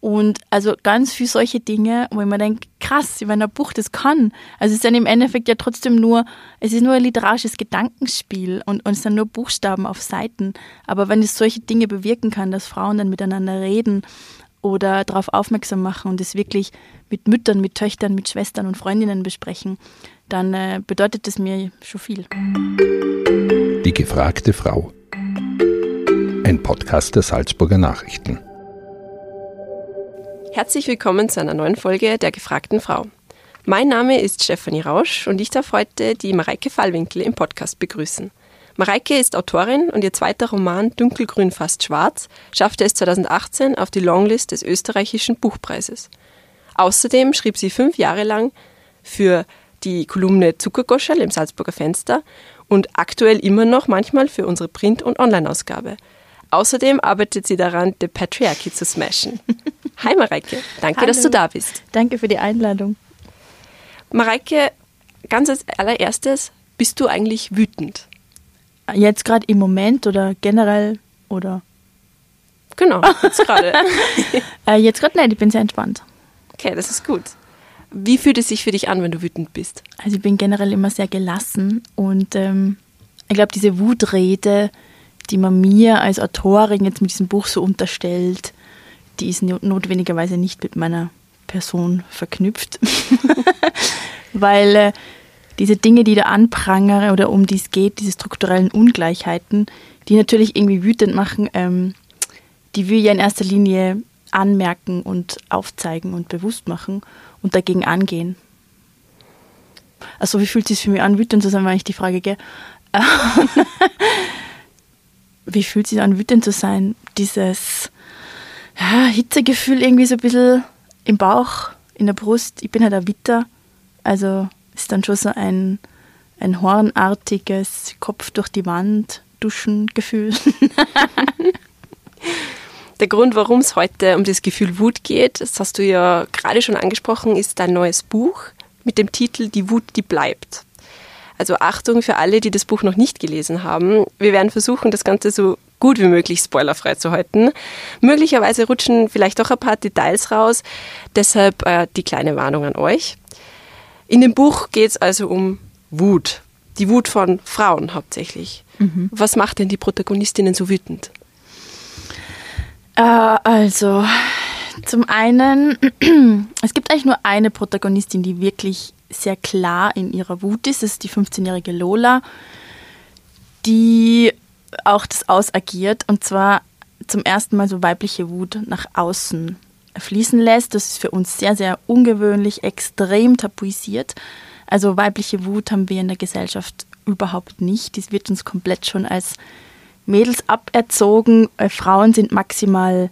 Und also ganz viel solche Dinge, wo ich mir denke, krass, wenn ein Buch das kann. Also es ist dann im Endeffekt ja trotzdem nur, es ist nur ein literarisches Gedankenspiel und, und es sind nur Buchstaben auf Seiten. Aber wenn es solche Dinge bewirken kann, dass Frauen dann miteinander reden oder darauf aufmerksam machen und es wirklich mit Müttern, mit Töchtern, mit Schwestern und Freundinnen besprechen, dann äh, bedeutet das mir schon viel. Die gefragte Frau. Ein Podcast der Salzburger Nachrichten. Herzlich willkommen zu einer neuen Folge der gefragten Frau. Mein Name ist Stefanie Rausch und ich darf heute die Mareike Fallwinkel im Podcast begrüßen. Mareike ist Autorin und ihr zweiter Roman Dunkelgrün fast schwarz schaffte es 2018 auf die Longlist des österreichischen Buchpreises. Außerdem schrieb sie fünf Jahre lang für die Kolumne Zuckergoschel im Salzburger Fenster und aktuell immer noch manchmal für unsere Print- und Online-Ausgabe. Außerdem arbeitet sie daran, The Patriarchy zu smashen. Hi Mareike, danke, Hallo. dass du da bist. Danke für die Einladung. Mareike, ganz als allererstes, bist du eigentlich wütend? Jetzt gerade im Moment oder generell oder? Genau, jetzt gerade. Äh, jetzt gerade nicht, ich bin sehr entspannt. Okay, das ist gut. Wie fühlt es sich für dich an, wenn du wütend bist? Also ich bin generell immer sehr gelassen und ähm, ich glaube, diese Wutrede, die man mir als Autorin jetzt mit diesem Buch so unterstellt, die ist no- notwendigerweise nicht mit meiner Person verknüpft. Weil äh, diese Dinge, die da anprangere oder um die es geht, diese strukturellen Ungleichheiten, die natürlich irgendwie wütend machen, ähm, die ich ja in erster Linie anmerken und aufzeigen und bewusst machen und dagegen angehen. Also wie fühlt es sich für mich an, wütend zu sein, war eigentlich die Frage, gell? wie fühlt sich an, wütend zu sein? Dieses ja, Hitzegefühl irgendwie so ein bisschen im Bauch, in der Brust. Ich bin halt ein Witter, also ist dann schon so ein, ein hornartiges Kopf durch die Wand, Duschen-Gefühl. Der Grund, warum es heute um das Gefühl Wut geht, das hast du ja gerade schon angesprochen, ist dein neues Buch mit dem Titel Die Wut, die bleibt. Also Achtung für alle, die das Buch noch nicht gelesen haben. Wir werden versuchen, das Ganze so gut wie möglich spoilerfrei zu halten. Möglicherweise rutschen vielleicht doch ein paar Details raus, deshalb äh, die kleine Warnung an euch. In dem Buch geht es also um Wut. Die Wut von Frauen hauptsächlich. Was macht denn die Protagonistinnen so wütend? Äh, also, zum einen, es gibt eigentlich nur eine Protagonistin, die wirklich sehr klar in ihrer Wut ist. Das ist die 15-jährige Lola, die auch das ausagiert und zwar zum ersten Mal so weibliche Wut nach außen fließen lässt. Das ist für uns sehr, sehr ungewöhnlich, extrem tabuisiert. Also weibliche Wut haben wir in der Gesellschaft überhaupt nicht. Das wird uns komplett schon als Mädels aberzogen. Äh, Frauen sind maximal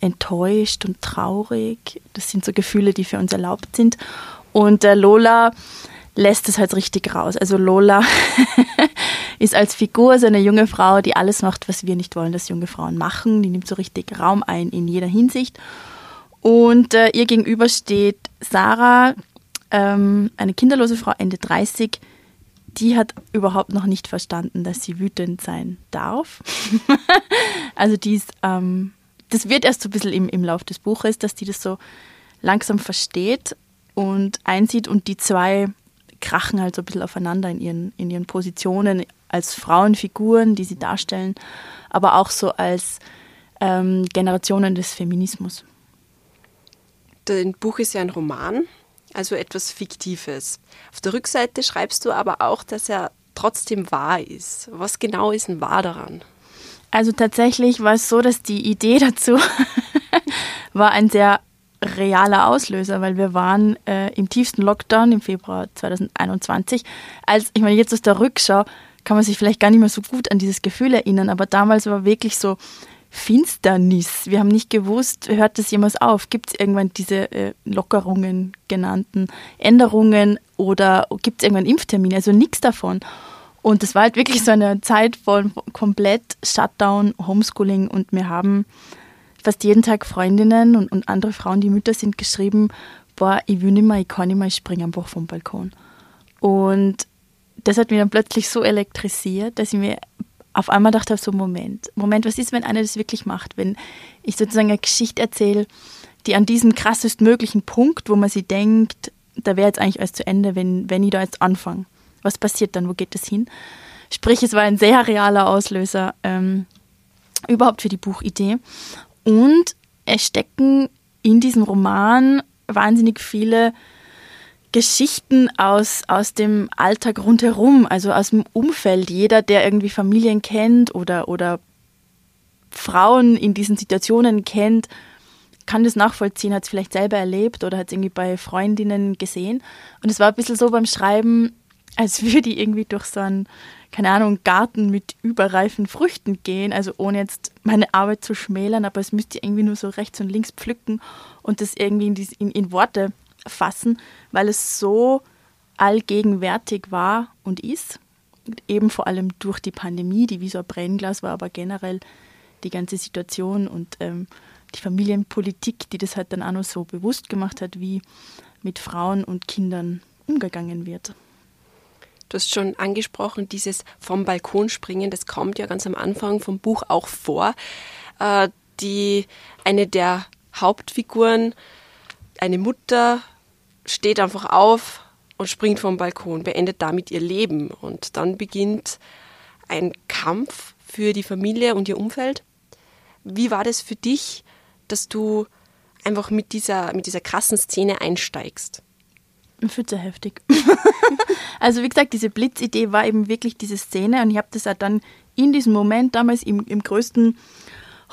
enttäuscht und traurig. Das sind so Gefühle, die für uns erlaubt sind. Und äh, Lola lässt es halt richtig raus. Also Lola ist als Figur so eine junge Frau, die alles macht, was wir nicht wollen, dass junge Frauen machen. Die nimmt so richtig Raum ein in jeder Hinsicht. Und äh, ihr gegenüber steht Sarah, ähm, eine kinderlose Frau, Ende 30, die hat überhaupt noch nicht verstanden, dass sie wütend sein darf. also die ist, ähm, das wird erst so ein bisschen im, im Lauf des Buches, dass die das so langsam versteht und einsieht und die zwei krachen halt so ein bisschen aufeinander in ihren, in ihren Positionen als Frauenfiguren, die sie darstellen, aber auch so als ähm, Generationen des Feminismus. Dein Buch ist ja ein Roman, also etwas Fiktives. Auf der Rückseite schreibst du aber auch, dass er trotzdem wahr ist. Was genau ist denn wahr daran? Also tatsächlich war es so, dass die Idee dazu war ein sehr realer Auslöser, weil wir waren äh, im tiefsten Lockdown im Februar 2021. Als ich meine, jetzt aus der Rückschau kann man sich vielleicht gar nicht mehr so gut an dieses Gefühl erinnern, aber damals war wirklich so Finsternis. Wir haben nicht gewusst, hört das jemals auf? Gibt es irgendwann diese äh, Lockerungen genannten Änderungen oder gibt es irgendwann Impftermine? Also nichts davon. Und das war halt wirklich so eine Zeit von komplett Shutdown, Homeschooling und wir haben fast jeden Tag Freundinnen und, und andere Frauen, die Mütter sind, geschrieben, boah, ich will nicht mehr, ich kann nicht mehr, ich springe einfach vom Balkon. Und das hat mich dann plötzlich so elektrisiert, dass ich mir auf einmal dachte, so Moment, Moment, was ist, wenn einer das wirklich macht? Wenn ich sozusagen eine Geschichte erzähle, die an diesem krassestmöglichen Punkt, wo man sich denkt, da wäre jetzt eigentlich alles zu Ende, wenn, wenn ich da jetzt anfange. Was passiert dann? Wo geht das hin? Sprich, es war ein sehr realer Auslöser ähm, überhaupt für die Buchidee. Und es stecken in diesem Roman wahnsinnig viele Geschichten aus, aus dem Alltag rundherum, also aus dem Umfeld. Jeder, der irgendwie Familien kennt oder, oder Frauen in diesen Situationen kennt, kann das nachvollziehen, hat es vielleicht selber erlebt oder hat es irgendwie bei Freundinnen gesehen. Und es war ein bisschen so beim Schreiben, als würde ich irgendwie durch so einen, keine Ahnung, Garten mit überreifen Früchten gehen, also ohne jetzt meine Arbeit zu schmälern, aber es müsste ich irgendwie nur so rechts und links pflücken und das irgendwie in, die, in, in Worte fassen, weil es so allgegenwärtig war und ist. Eben vor allem durch die Pandemie, die wie so ein Brennglas war, aber generell die ganze Situation und ähm, die Familienpolitik, die das halt dann auch noch so bewusst gemacht hat, wie mit Frauen und Kindern umgegangen wird. Du hast schon angesprochen, dieses vom Balkon springen, das kommt ja ganz am Anfang vom Buch auch vor. Äh, die eine der Hauptfiguren, eine Mutter, steht einfach auf und springt vom Balkon, beendet damit ihr Leben und dann beginnt ein Kampf für die Familie und ihr Umfeld. Wie war das für dich, dass du einfach mit dieser, mit dieser krassen Szene einsteigst? Ich finde sehr heftig. also wie gesagt, diese Blitzidee war eben wirklich diese Szene und ich habe das auch dann in diesem Moment damals im, im größten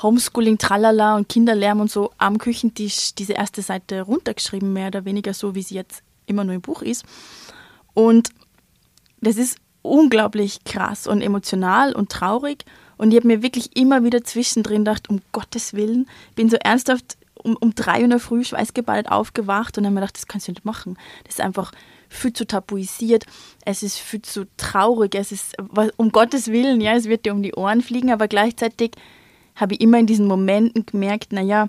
Homeschooling, Tralala und Kinderlärm und so am Küchentisch diese erste Seite runtergeschrieben, mehr oder weniger so, wie sie jetzt immer nur im Buch ist. Und das ist unglaublich krass und emotional und traurig. Und ich habe mir wirklich immer wieder zwischendrin gedacht, um Gottes Willen, bin so ernsthaft um, um drei Uhr in der Früh schweißgeballt aufgewacht und habe mir gedacht, das kannst du nicht machen. Das ist einfach viel zu tabuisiert, es ist viel zu traurig, es ist, um Gottes Willen, ja, es wird dir um die Ohren fliegen, aber gleichzeitig habe ich immer in diesen Momenten gemerkt, naja,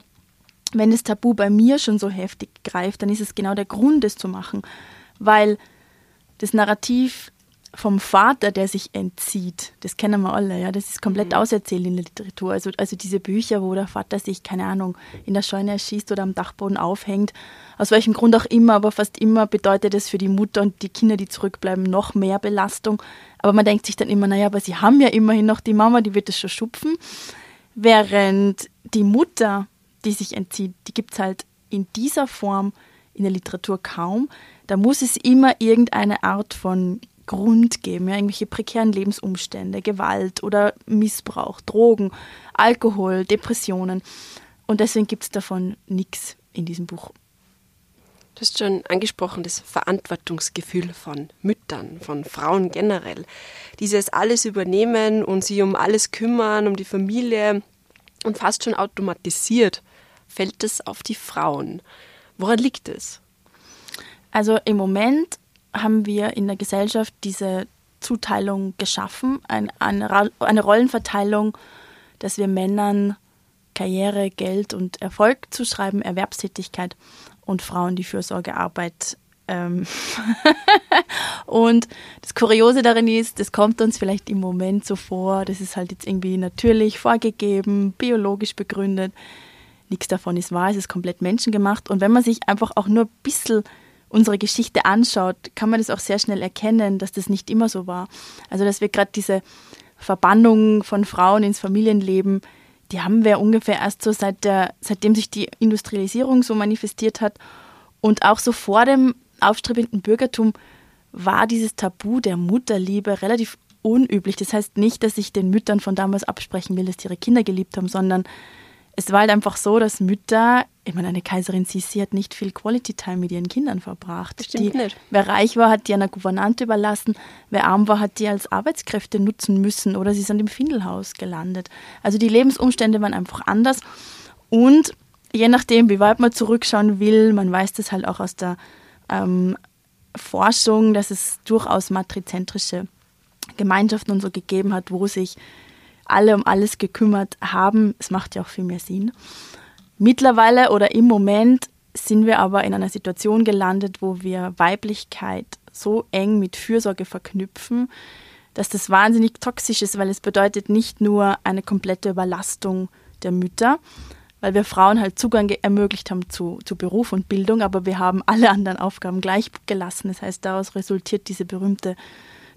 wenn das Tabu bei mir schon so heftig greift, dann ist es genau der Grund, es zu machen. Weil das Narrativ vom Vater, der sich entzieht, das kennen wir alle, ja, das ist komplett mhm. auserzählt in der Literatur. Also, also diese Bücher, wo der Vater sich, keine Ahnung, in der Scheune erschießt oder am Dachboden aufhängt, aus welchem Grund auch immer, aber fast immer bedeutet es für die Mutter und die Kinder, die zurückbleiben, noch mehr Belastung. Aber man denkt sich dann immer, naja, aber sie haben ja immerhin noch die Mama, die wird es schon schupfen. Während die Mutter, die sich entzieht, die gibt es halt in dieser Form in der Literatur kaum. Da muss es immer irgendeine Art von Grund geben, ja, irgendwelche prekären Lebensumstände, Gewalt oder Missbrauch, Drogen, Alkohol, Depressionen. Und deswegen gibt es davon nichts in diesem Buch. Du hast schon angesprochen, das Verantwortungsgefühl von Müttern, von Frauen generell. Dieses alles übernehmen und sich um alles kümmern, um die Familie und fast schon automatisiert fällt es auf die Frauen. Woran liegt es? Also im Moment haben wir in der Gesellschaft diese Zuteilung geschaffen, eine, eine Rollenverteilung, dass wir Männern Karriere, Geld und Erfolg zuschreiben, Erwerbstätigkeit und Frauen die Fürsorgearbeit. Ähm und das Kuriose darin ist, das kommt uns vielleicht im Moment so vor, das ist halt jetzt irgendwie natürlich vorgegeben, biologisch begründet. Nichts davon ist wahr, es ist komplett menschengemacht. Und wenn man sich einfach auch nur ein bisschen unsere Geschichte anschaut, kann man das auch sehr schnell erkennen, dass das nicht immer so war. Also dass wir gerade diese Verbannung von Frauen ins Familienleben die haben wir ungefähr erst so seit der, seitdem sich die Industrialisierung so manifestiert hat und auch so vor dem aufstrebenden Bürgertum war dieses Tabu der Mutterliebe relativ unüblich. Das heißt nicht, dass ich den Müttern von damals absprechen will, dass sie ihre Kinder geliebt haben, sondern es war halt einfach so, dass Mütter, ich meine, eine Kaiserin Sissi hat nicht viel Quality Time mit ihren Kindern verbracht. Stimmt die, nicht. Wer reich war, hat die einer Gouvernante überlassen. Wer arm war, hat die als Arbeitskräfte nutzen müssen oder sie sind im Findelhaus gelandet. Also die Lebensumstände waren einfach anders. Und je nachdem, wie weit man zurückschauen will, man weiß das halt auch aus der ähm, Forschung, dass es durchaus matrizentrische Gemeinschaften und so gegeben hat, wo sich alle um alles gekümmert haben. Es macht ja auch viel mehr Sinn. Mittlerweile oder im Moment sind wir aber in einer Situation gelandet, wo wir Weiblichkeit so eng mit Fürsorge verknüpfen, dass das wahnsinnig toxisch ist, weil es bedeutet nicht nur eine komplette Überlastung der Mütter, weil wir Frauen halt Zugang ermöglicht haben zu, zu Beruf und Bildung, aber wir haben alle anderen Aufgaben gleich gelassen. Das heißt, daraus resultiert diese berühmte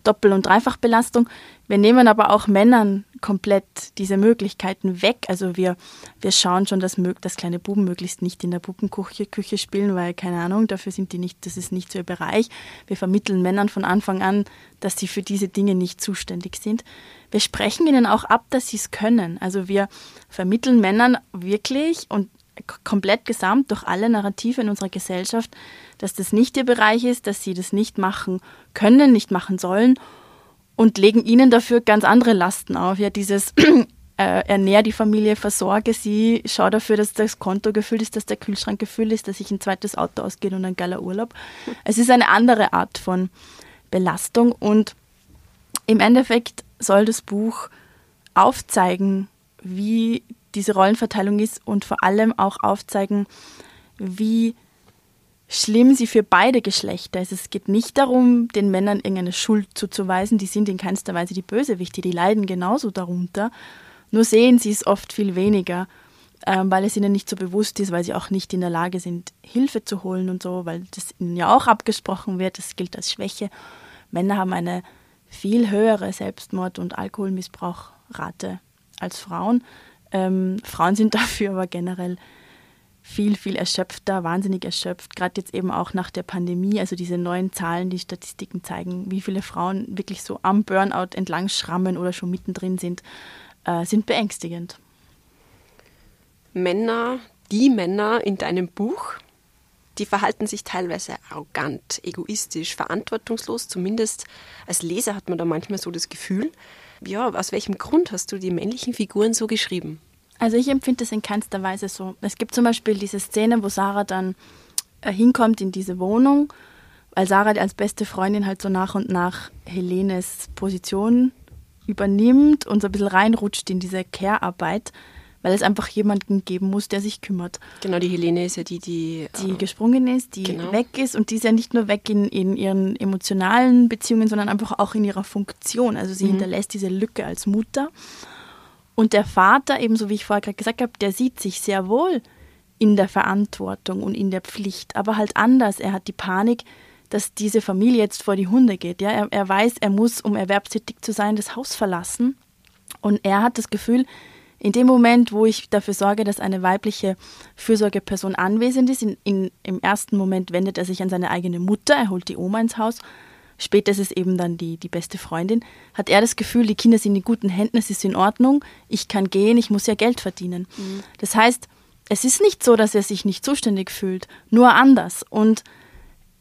Doppel- und Dreifachbelastung. Wir nehmen aber auch Männern komplett diese Möglichkeiten weg. Also wir, wir schauen schon, dass, dass kleine Buben möglichst nicht in der Puppenküche Küche spielen, weil, keine Ahnung, dafür sind die nicht, das ist nicht so ihr Bereich. Wir vermitteln Männern von Anfang an, dass sie für diese Dinge nicht zuständig sind. Wir sprechen ihnen auch ab, dass sie es können. Also wir vermitteln Männern wirklich und komplett gesamt durch alle Narrative in unserer Gesellschaft, dass das nicht ihr Bereich ist, dass sie das nicht machen können, nicht machen sollen und legen ihnen dafür ganz andere Lasten auf. Ja, dieses äh, ernähr die Familie, versorge sie, schau dafür, dass das Konto gefüllt ist, dass der Kühlschrank gefüllt ist, dass sich ein zweites Auto ausgeht und ein geiler Urlaub. Es ist eine andere Art von Belastung und im Endeffekt soll das Buch aufzeigen, wie diese Rollenverteilung ist und vor allem auch aufzeigen, wie schlimm sie für beide Geschlechter ist. Es geht nicht darum, den Männern irgendeine Schuld zuzuweisen. Die sind in keinster Weise die Bösewichte, die leiden genauso darunter. Nur sehen sie es oft viel weniger, ähm, weil es ihnen nicht so bewusst ist, weil sie auch nicht in der Lage sind, Hilfe zu holen und so, weil das ihnen ja auch abgesprochen wird. Das gilt als Schwäche. Männer haben eine viel höhere Selbstmord- und Alkoholmissbrauchrate als Frauen. Ähm, Frauen sind dafür aber generell viel, viel erschöpfter, wahnsinnig erschöpft, gerade jetzt eben auch nach der Pandemie. Also diese neuen Zahlen, die Statistiken zeigen, wie viele Frauen wirklich so am Burnout entlang schrammen oder schon mittendrin sind, äh, sind beängstigend. Männer, die Männer in deinem Buch, die verhalten sich teilweise arrogant, egoistisch, verantwortungslos. Zumindest als Leser hat man da manchmal so das Gefühl. Ja, aus welchem Grund hast du die männlichen Figuren so geschrieben? Also ich empfinde es in keinster Weise so. Es gibt zum Beispiel diese Szene, wo Sarah dann äh, hinkommt in diese Wohnung, weil Sarah als beste Freundin halt so nach und nach Helenes Position übernimmt und so ein bisschen reinrutscht in diese Care-Arbeit, weil es einfach jemanden geben muss, der sich kümmert. Genau, die Helene ist ja die, die... Die äh, gesprungen ist, die genau. weg ist und die ist ja nicht nur weg in, in ihren emotionalen Beziehungen, sondern einfach auch in ihrer Funktion. Also sie mhm. hinterlässt diese Lücke als Mutter. Und der Vater, ebenso wie ich vorher gerade gesagt habe, der sieht sich sehr wohl in der Verantwortung und in der Pflicht, aber halt anders. Er hat die Panik, dass diese Familie jetzt vor die Hunde geht. Ja? Er, er weiß, er muss, um erwerbstätig zu sein, das Haus verlassen. Und er hat das Gefühl, in dem Moment, wo ich dafür sorge, dass eine weibliche Fürsorgeperson anwesend ist, in, in, im ersten Moment wendet er sich an seine eigene Mutter, er holt die Oma ins Haus später ist es eben dann die, die beste Freundin, hat er das Gefühl, die Kinder sind in guten Händen, es ist in Ordnung, ich kann gehen, ich muss ja Geld verdienen. Mhm. Das heißt, es ist nicht so, dass er sich nicht zuständig fühlt, nur anders. Und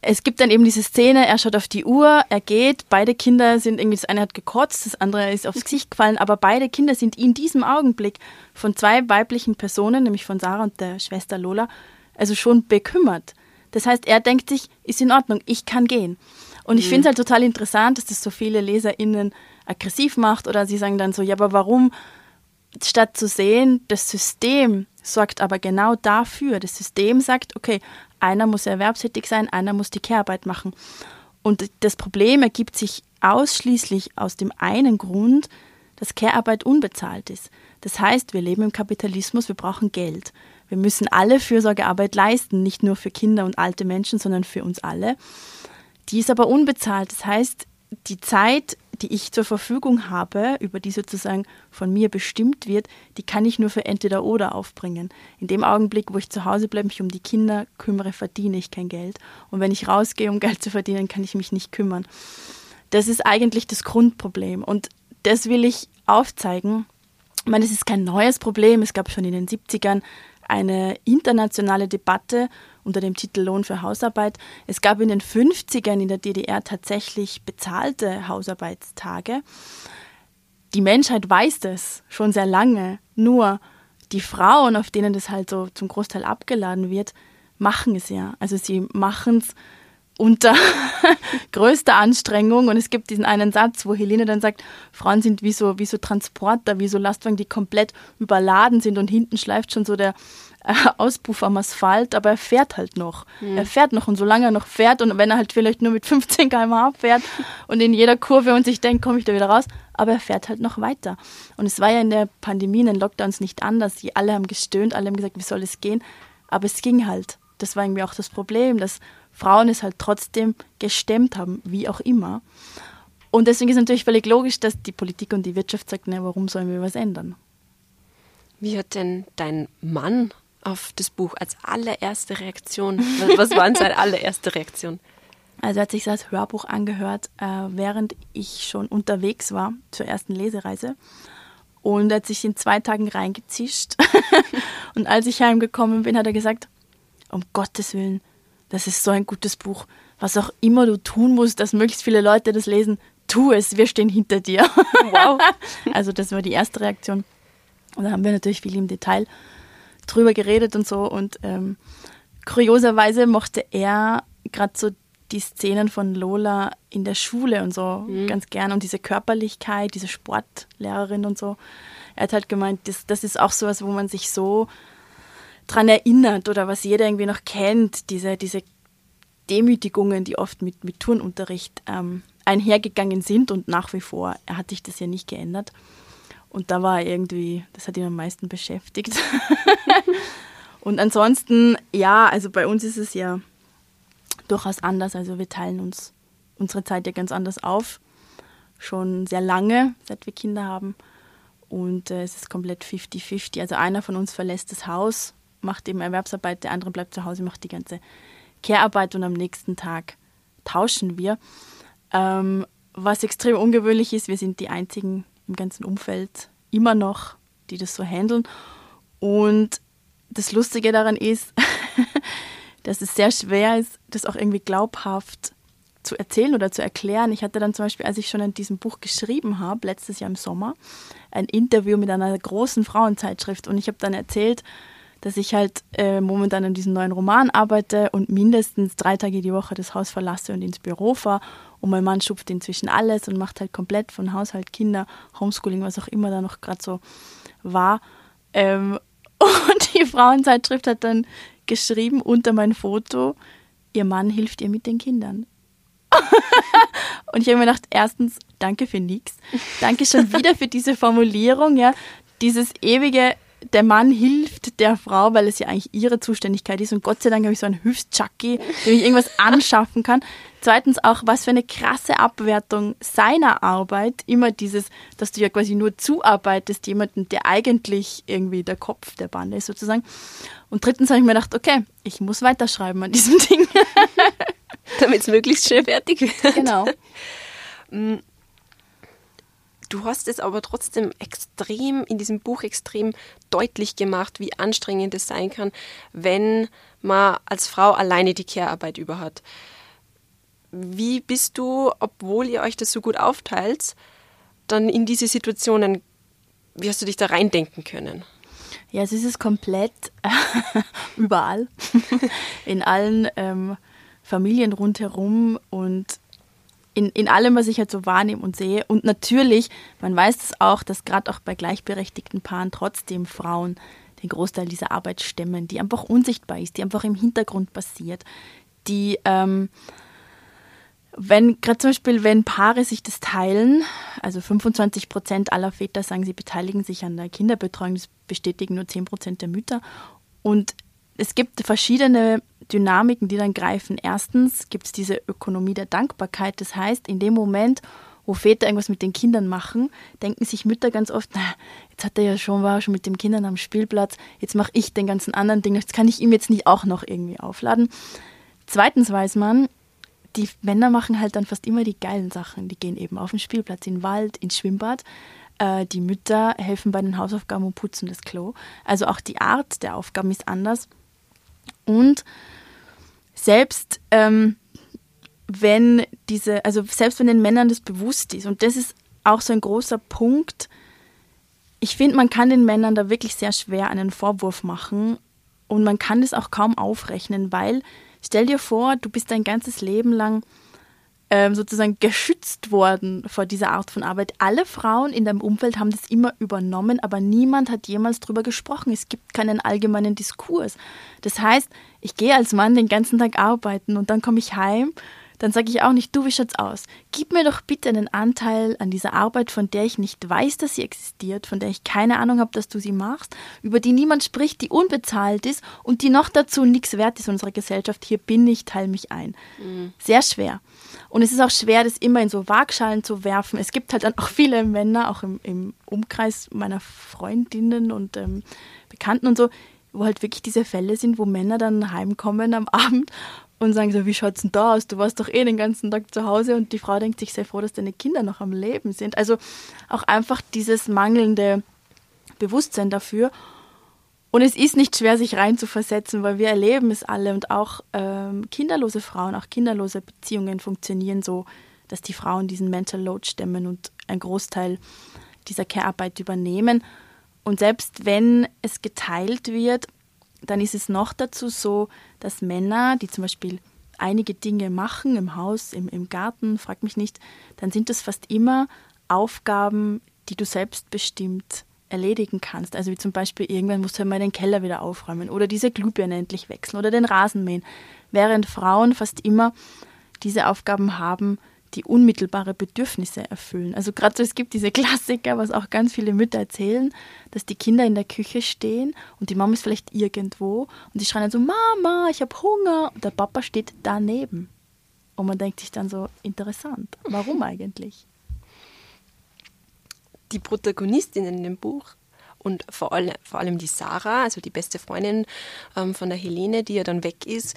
es gibt dann eben diese Szene, er schaut auf die Uhr, er geht, beide Kinder sind irgendwie, das eine hat gekotzt, das andere ist aufs Gesicht gefallen, aber beide Kinder sind in diesem Augenblick von zwei weiblichen Personen, nämlich von Sarah und der Schwester Lola, also schon bekümmert. Das heißt, er denkt sich, ist in Ordnung, ich kann gehen. Und ich mhm. finde es halt total interessant, dass das so viele LeserInnen aggressiv macht oder sie sagen dann so, ja, aber warum, statt zu sehen, das System sorgt aber genau dafür. Das System sagt, okay, einer muss erwerbstätig sein, einer muss die Kehrarbeit machen. Und das Problem ergibt sich ausschließlich aus dem einen Grund, dass Care-Arbeit unbezahlt ist. Das heißt, wir leben im Kapitalismus, wir brauchen Geld. Wir müssen alle Fürsorgearbeit leisten, nicht nur für Kinder und alte Menschen, sondern für uns alle. Die ist aber unbezahlt. Das heißt, die Zeit, die ich zur Verfügung habe, über die sozusagen von mir bestimmt wird, die kann ich nur für entweder oder aufbringen. In dem Augenblick, wo ich zu Hause bleibe, mich um die Kinder kümmere, verdiene ich kein Geld. Und wenn ich rausgehe, um Geld zu verdienen, kann ich mich nicht kümmern. Das ist eigentlich das Grundproblem. Und das will ich aufzeigen. Ich meine, es ist kein neues Problem. Es gab schon in den 70ern eine internationale Debatte unter dem Titel Lohn für Hausarbeit. Es gab in den 50ern in der DDR tatsächlich bezahlte Hausarbeitstage. Die Menschheit weiß das schon sehr lange. Nur die Frauen, auf denen das halt so zum Großteil abgeladen wird, machen es ja. Also sie machen es unter größter Anstrengung. Und es gibt diesen einen Satz, wo Helene dann sagt, Frauen sind wie so, wie so Transporter, wie so Lastwagen, die komplett überladen sind und hinten schleift schon so der äh, Auspuff am Asphalt, aber er fährt halt noch. Mhm. Er fährt noch und solange er noch fährt und wenn er halt vielleicht nur mit 15 km/h fährt und in jeder Kurve und sich denkt, komme ich da wieder raus, aber er fährt halt noch weiter. Und es war ja in der Pandemie, in den Lockdowns nicht anders. Die alle haben gestöhnt, alle haben gesagt, wie soll es gehen? Aber es ging halt. Das war irgendwie auch das Problem, dass Frauen es halt trotzdem gestemmt haben, wie auch immer. Und deswegen ist natürlich völlig logisch, dass die Politik und die Wirtschaft sagt, na, warum sollen wir was ändern? Wie hat denn dein Mann auf das Buch als allererste Reaktion, was war seine allererste Reaktion? Also er hat sich das Hörbuch angehört, äh, während ich schon unterwegs war zur ersten Lesereise. Und er hat sich in zwei Tagen reingezischt. und als ich heimgekommen bin, hat er gesagt, um Gottes Willen, das ist so ein gutes Buch. Was auch immer du tun musst, dass möglichst viele Leute das lesen, tu es, wir stehen hinter dir. Wow. also das war die erste Reaktion. Und da haben wir natürlich viel im Detail drüber geredet und so. Und ähm, kurioserweise mochte er gerade so die Szenen von Lola in der Schule und so mhm. ganz gern und diese Körperlichkeit, diese Sportlehrerin und so. Er hat halt gemeint, das, das ist auch sowas, wo man sich so dran erinnert oder was jeder irgendwie noch kennt, diese, diese Demütigungen, die oft mit, mit Turnunterricht ähm, einhergegangen sind und nach wie vor hat sich das ja nicht geändert. Und da war irgendwie, das hat ihn am meisten beschäftigt. und ansonsten, ja, also bei uns ist es ja durchaus anders. Also wir teilen uns unsere Zeit ja ganz anders auf. Schon sehr lange, seit wir Kinder haben. Und äh, es ist komplett 50-50. Also einer von uns verlässt das Haus, macht eben Erwerbsarbeit, der andere bleibt zu Hause, macht die ganze Care-Arbeit und am nächsten Tag tauschen wir. Ähm, was extrem ungewöhnlich ist, wir sind die einzigen im ganzen Umfeld immer noch, die das so handeln. Und das Lustige daran ist, dass es sehr schwer ist, das auch irgendwie glaubhaft zu erzählen oder zu erklären. Ich hatte dann zum Beispiel, als ich schon an diesem Buch geschrieben habe, letztes Jahr im Sommer, ein Interview mit einer großen Frauenzeitschrift und ich habe dann erzählt, dass ich halt äh, momentan an diesem neuen Roman arbeite und mindestens drei Tage die Woche das Haus verlasse und ins Büro fahre und mein Mann schupft inzwischen alles und macht halt komplett von Haushalt, Kinder, Homeschooling, was auch immer da noch gerade so war. Ähm, und die Frauenzeitschrift hat dann geschrieben unter mein Foto, ihr Mann hilft ihr mit den Kindern. und ich habe mir gedacht, erstens, danke für nichts. Danke schon wieder für diese Formulierung, ja. Dieses ewige, der Mann hilft der Frau, weil es ja eigentlich ihre Zuständigkeit ist. Und Gott sei Dank habe ich so einen Hilfschucky, dem ich irgendwas anschaffen kann. Zweitens auch, was für eine krasse Abwertung seiner Arbeit. Immer dieses, dass du ja quasi nur zuarbeitest, jemanden, der eigentlich irgendwie der Kopf der Bande ist, sozusagen. Und drittens habe ich mir gedacht, okay, ich muss weiterschreiben an diesem Ding. Damit es möglichst schnell fertig wird. Genau. Du hast es aber trotzdem extrem in diesem Buch extrem deutlich gemacht, wie anstrengend es sein kann, wenn man als Frau alleine die Care-Arbeit über hat. Wie bist du, obwohl ihr euch das so gut aufteilt, dann in diese Situationen, wie hast du dich da reindenken können? Ja, es ist es komplett überall, in allen ähm, Familien rundherum und in, in allem, was ich halt so wahrnehme und sehe. Und natürlich, man weiß es auch, dass gerade auch bei gleichberechtigten Paaren trotzdem Frauen den Großteil dieser Arbeit stemmen, die einfach unsichtbar ist, die einfach im Hintergrund passiert, die, ähm, wenn, gerade zum Beispiel, wenn Paare sich das teilen, also 25 Prozent aller Väter sagen, sie beteiligen sich an der Kinderbetreuung, das bestätigen nur 10 Prozent der Mütter. Und es gibt verschiedene Dynamiken, die dann greifen. Erstens gibt es diese Ökonomie der Dankbarkeit. Das heißt, in dem Moment, wo Väter irgendwas mit den Kindern machen, denken sich Mütter ganz oft, na, jetzt hat er ja schon, war schon mit den Kindern am Spielplatz, jetzt mache ich den ganzen anderen Ding, jetzt kann ich ihm jetzt nicht auch noch irgendwie aufladen. Zweitens weiß man, die Männer machen halt dann fast immer die geilen Sachen. Die gehen eben auf den Spielplatz, in den Wald, ins Schwimmbad. Äh, die Mütter helfen bei den Hausaufgaben und putzen das Klo. Also auch die Art der Aufgaben ist anders. Und selbst ähm, wenn diese, also selbst wenn den Männern das bewusst ist, und das ist auch so ein großer Punkt, ich finde, man kann den Männern da wirklich sehr schwer einen Vorwurf machen und man kann das auch kaum aufrechnen, weil stell dir vor, du bist dein ganzes Leben lang ähm, sozusagen geschützt worden vor dieser Art von Arbeit. Alle Frauen in deinem Umfeld haben das immer übernommen, aber niemand hat jemals darüber gesprochen. Es gibt keinen allgemeinen Diskurs. Das heißt, ich gehe als Mann den ganzen Tag arbeiten und dann komme ich heim. dann sage ich auch nicht, du, wie schaut's aus? Gib mir doch bitte einen Anteil an dieser Arbeit, von der ich nicht weiß, dass sie existiert, von der ich keine Ahnung habe, dass du sie machst, über die niemand spricht, die unbezahlt ist und die noch dazu nichts wert ist in unserer Gesellschaft. Hier bin ich, teile mich ein. Mhm. Sehr schwer. Und es ist auch schwer, das immer in so Waagschalen zu werfen. Es gibt halt dann auch viele Männer, auch im, im Umkreis meiner Freundinnen und ähm, Bekannten und so, wo halt wirklich diese Fälle sind, wo Männer dann heimkommen am Abend und sagen so, wie schaut's denn da aus? Du warst doch eh den ganzen Tag zu Hause und die Frau denkt sich sehr froh, dass deine Kinder noch am Leben sind. Also auch einfach dieses mangelnde Bewusstsein dafür. Und es ist nicht schwer, sich reinzuversetzen, weil wir erleben es alle und auch ähm, kinderlose Frauen, auch kinderlose Beziehungen funktionieren so, dass die Frauen diesen Mental Load stemmen und einen Großteil dieser Care-Arbeit übernehmen. Und selbst wenn es geteilt wird, dann ist es noch dazu so, dass Männer, die zum Beispiel einige Dinge machen im Haus, im, im Garten, frag mich nicht, dann sind das fast immer Aufgaben, die du selbstbestimmt erledigen kannst. Also wie zum Beispiel irgendwann musst du mal den Keller wieder aufräumen oder diese Glühbirne endlich wechseln oder den Rasen mähen. Während Frauen fast immer diese Aufgaben haben, die unmittelbare Bedürfnisse erfüllen. Also gerade so, es gibt diese Klassiker, was auch ganz viele Mütter erzählen, dass die Kinder in der Küche stehen und die Mama ist vielleicht irgendwo und die schreien dann so, Mama, ich habe Hunger und der Papa steht daneben. Und man denkt sich dann so, interessant, warum eigentlich? Die Protagonistinnen in dem Buch und vor allem, vor allem die Sarah, also die beste Freundin ähm, von der Helene, die ja dann weg ist,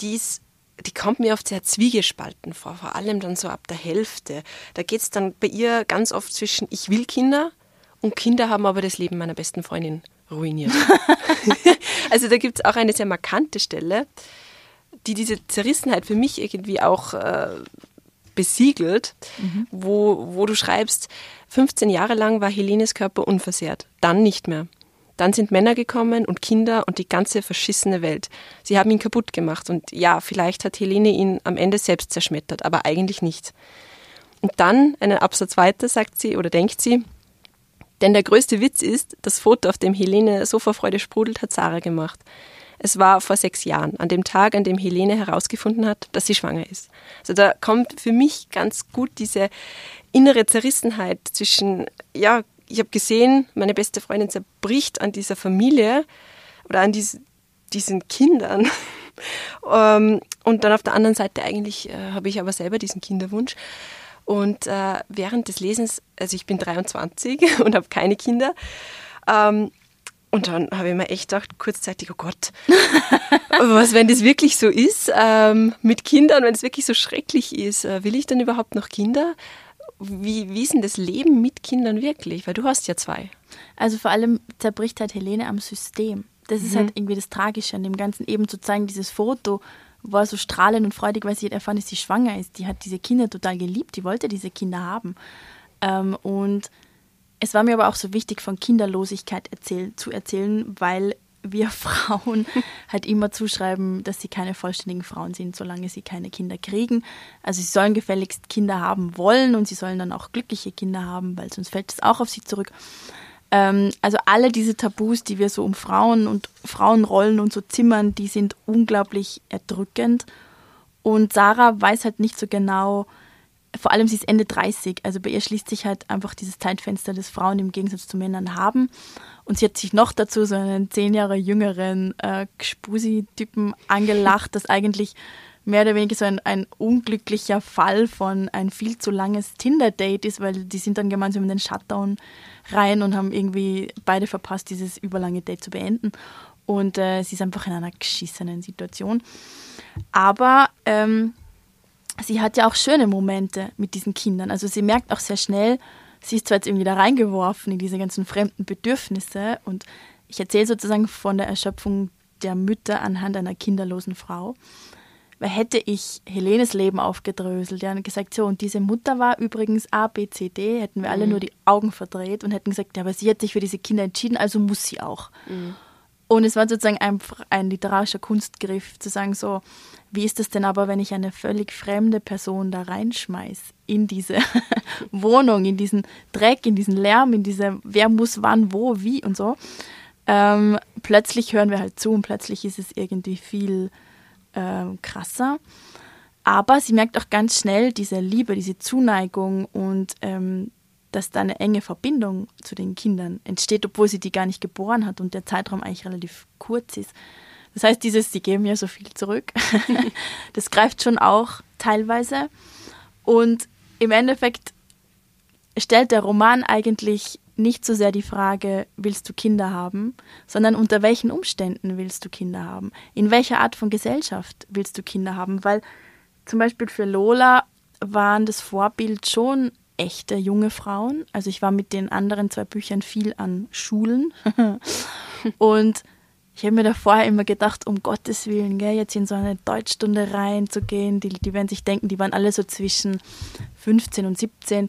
die ist die kommt mir oft sehr zwiegespalten vor, vor allem dann so ab der Hälfte. Da geht es dann bei ihr ganz oft zwischen ich will Kinder und Kinder haben aber das Leben meiner besten Freundin ruiniert. also da gibt es auch eine sehr markante Stelle, die diese Zerrissenheit für mich irgendwie auch äh, besiegelt, mhm. wo, wo du schreibst, 15 Jahre lang war Helenes Körper unversehrt, dann nicht mehr. Dann sind Männer gekommen und Kinder und die ganze verschissene Welt. Sie haben ihn kaputt gemacht und ja, vielleicht hat Helene ihn am Ende selbst zerschmettert, aber eigentlich nicht. Und dann, einen Absatz weiter, sagt sie oder denkt sie, denn der größte Witz ist, das Foto, auf dem Helene so vor Freude sprudelt, hat Sarah gemacht. Es war vor sechs Jahren, an dem Tag, an dem Helene herausgefunden hat, dass sie schwanger ist. Also da kommt für mich ganz gut diese innere Zerrissenheit zwischen, ja, ich habe gesehen, meine beste Freundin zerbricht an dieser Familie oder an dies, diesen Kindern. ähm, und dann auf der anderen Seite eigentlich äh, habe ich aber selber diesen Kinderwunsch. Und äh, während des Lesens, also ich bin 23 und habe keine Kinder, ähm, und dann habe ich mir echt gedacht, kurzzeitig, oh Gott, was, wenn das wirklich so ist ähm, mit Kindern, wenn es wirklich so schrecklich ist, äh, will ich dann überhaupt noch Kinder? wie, wie ist denn das Leben mit Kindern wirklich? Weil du hast ja zwei. Also vor allem zerbricht halt Helene am System. Das ist mhm. halt irgendwie das Tragische an dem Ganzen, eben zu zeigen, dieses Foto war so strahlend und freudig, weil sie hat erfahren, dass sie schwanger ist. Die hat diese Kinder total geliebt, die wollte diese Kinder haben. Ähm, und es war mir aber auch so wichtig, von Kinderlosigkeit erzähl zu erzählen, weil wir Frauen halt immer zuschreiben, dass sie keine vollständigen Frauen sind, solange sie keine Kinder kriegen. Also sie sollen gefälligst Kinder haben wollen und sie sollen dann auch glückliche Kinder haben, weil sonst fällt es auch auf sie zurück. Ähm, also alle diese Tabus, die wir so um Frauen und Frauenrollen und so zimmern, die sind unglaublich erdrückend. Und Sarah weiß halt nicht so genau, vor allem sie ist Ende 30, also bei ihr schließt sich halt einfach dieses Zeitfenster, das Frauen im Gegensatz zu Männern haben. Und sie hat sich noch dazu so einen zehn Jahre jüngeren äh, Spusi-Typen angelacht, das eigentlich mehr oder weniger so ein, ein unglücklicher Fall von ein viel zu langes Tinder-Date ist, weil die sind dann gemeinsam in den Shutdown rein und haben irgendwie beide verpasst, dieses überlange Date zu beenden. Und äh, sie ist einfach in einer geschissenen Situation. Aber ähm, sie hat ja auch schöne Momente mit diesen Kindern. Also sie merkt auch sehr schnell, sie ist zwar jetzt irgendwie da reingeworfen in diese ganzen fremden Bedürfnisse und ich erzähle sozusagen von der Erschöpfung der Mütter anhand einer kinderlosen Frau. Weil hätte ich Helenes Leben aufgedröselt ja, und gesagt, so, und diese Mutter war übrigens A, B, C, D, hätten wir alle mhm. nur die Augen verdreht und hätten gesagt, ja, aber sie hat sich für diese Kinder entschieden, also muss sie auch. Mhm. Und es war sozusagen ein, ein literarischer Kunstgriff, zu sagen, so, wie ist es denn aber, wenn ich eine völlig fremde Person da reinschmeiß in diese Wohnung, in diesen Dreck, in diesen Lärm, in diese, wer muss wann, wo, wie und so. Ähm, plötzlich hören wir halt zu und plötzlich ist es irgendwie viel ähm, krasser. Aber sie merkt auch ganz schnell diese Liebe, diese Zuneigung und ähm, dass da eine enge Verbindung zu den Kindern entsteht, obwohl sie die gar nicht geboren hat und der Zeitraum eigentlich relativ kurz ist. Das heißt, dieses, sie geben ja so viel zurück, das greift schon auch teilweise. Und im Endeffekt stellt der Roman eigentlich nicht so sehr die Frage, willst du Kinder haben, sondern unter welchen Umständen willst du Kinder haben? In welcher Art von Gesellschaft willst du Kinder haben? Weil zum Beispiel für Lola waren das Vorbild schon echte junge Frauen. Also ich war mit den anderen zwei Büchern viel an Schulen und ich habe mir da vorher immer gedacht, um Gottes Willen, gell, jetzt in so eine Deutschstunde reinzugehen, die, die werden sich denken, die waren alle so zwischen 15 und 17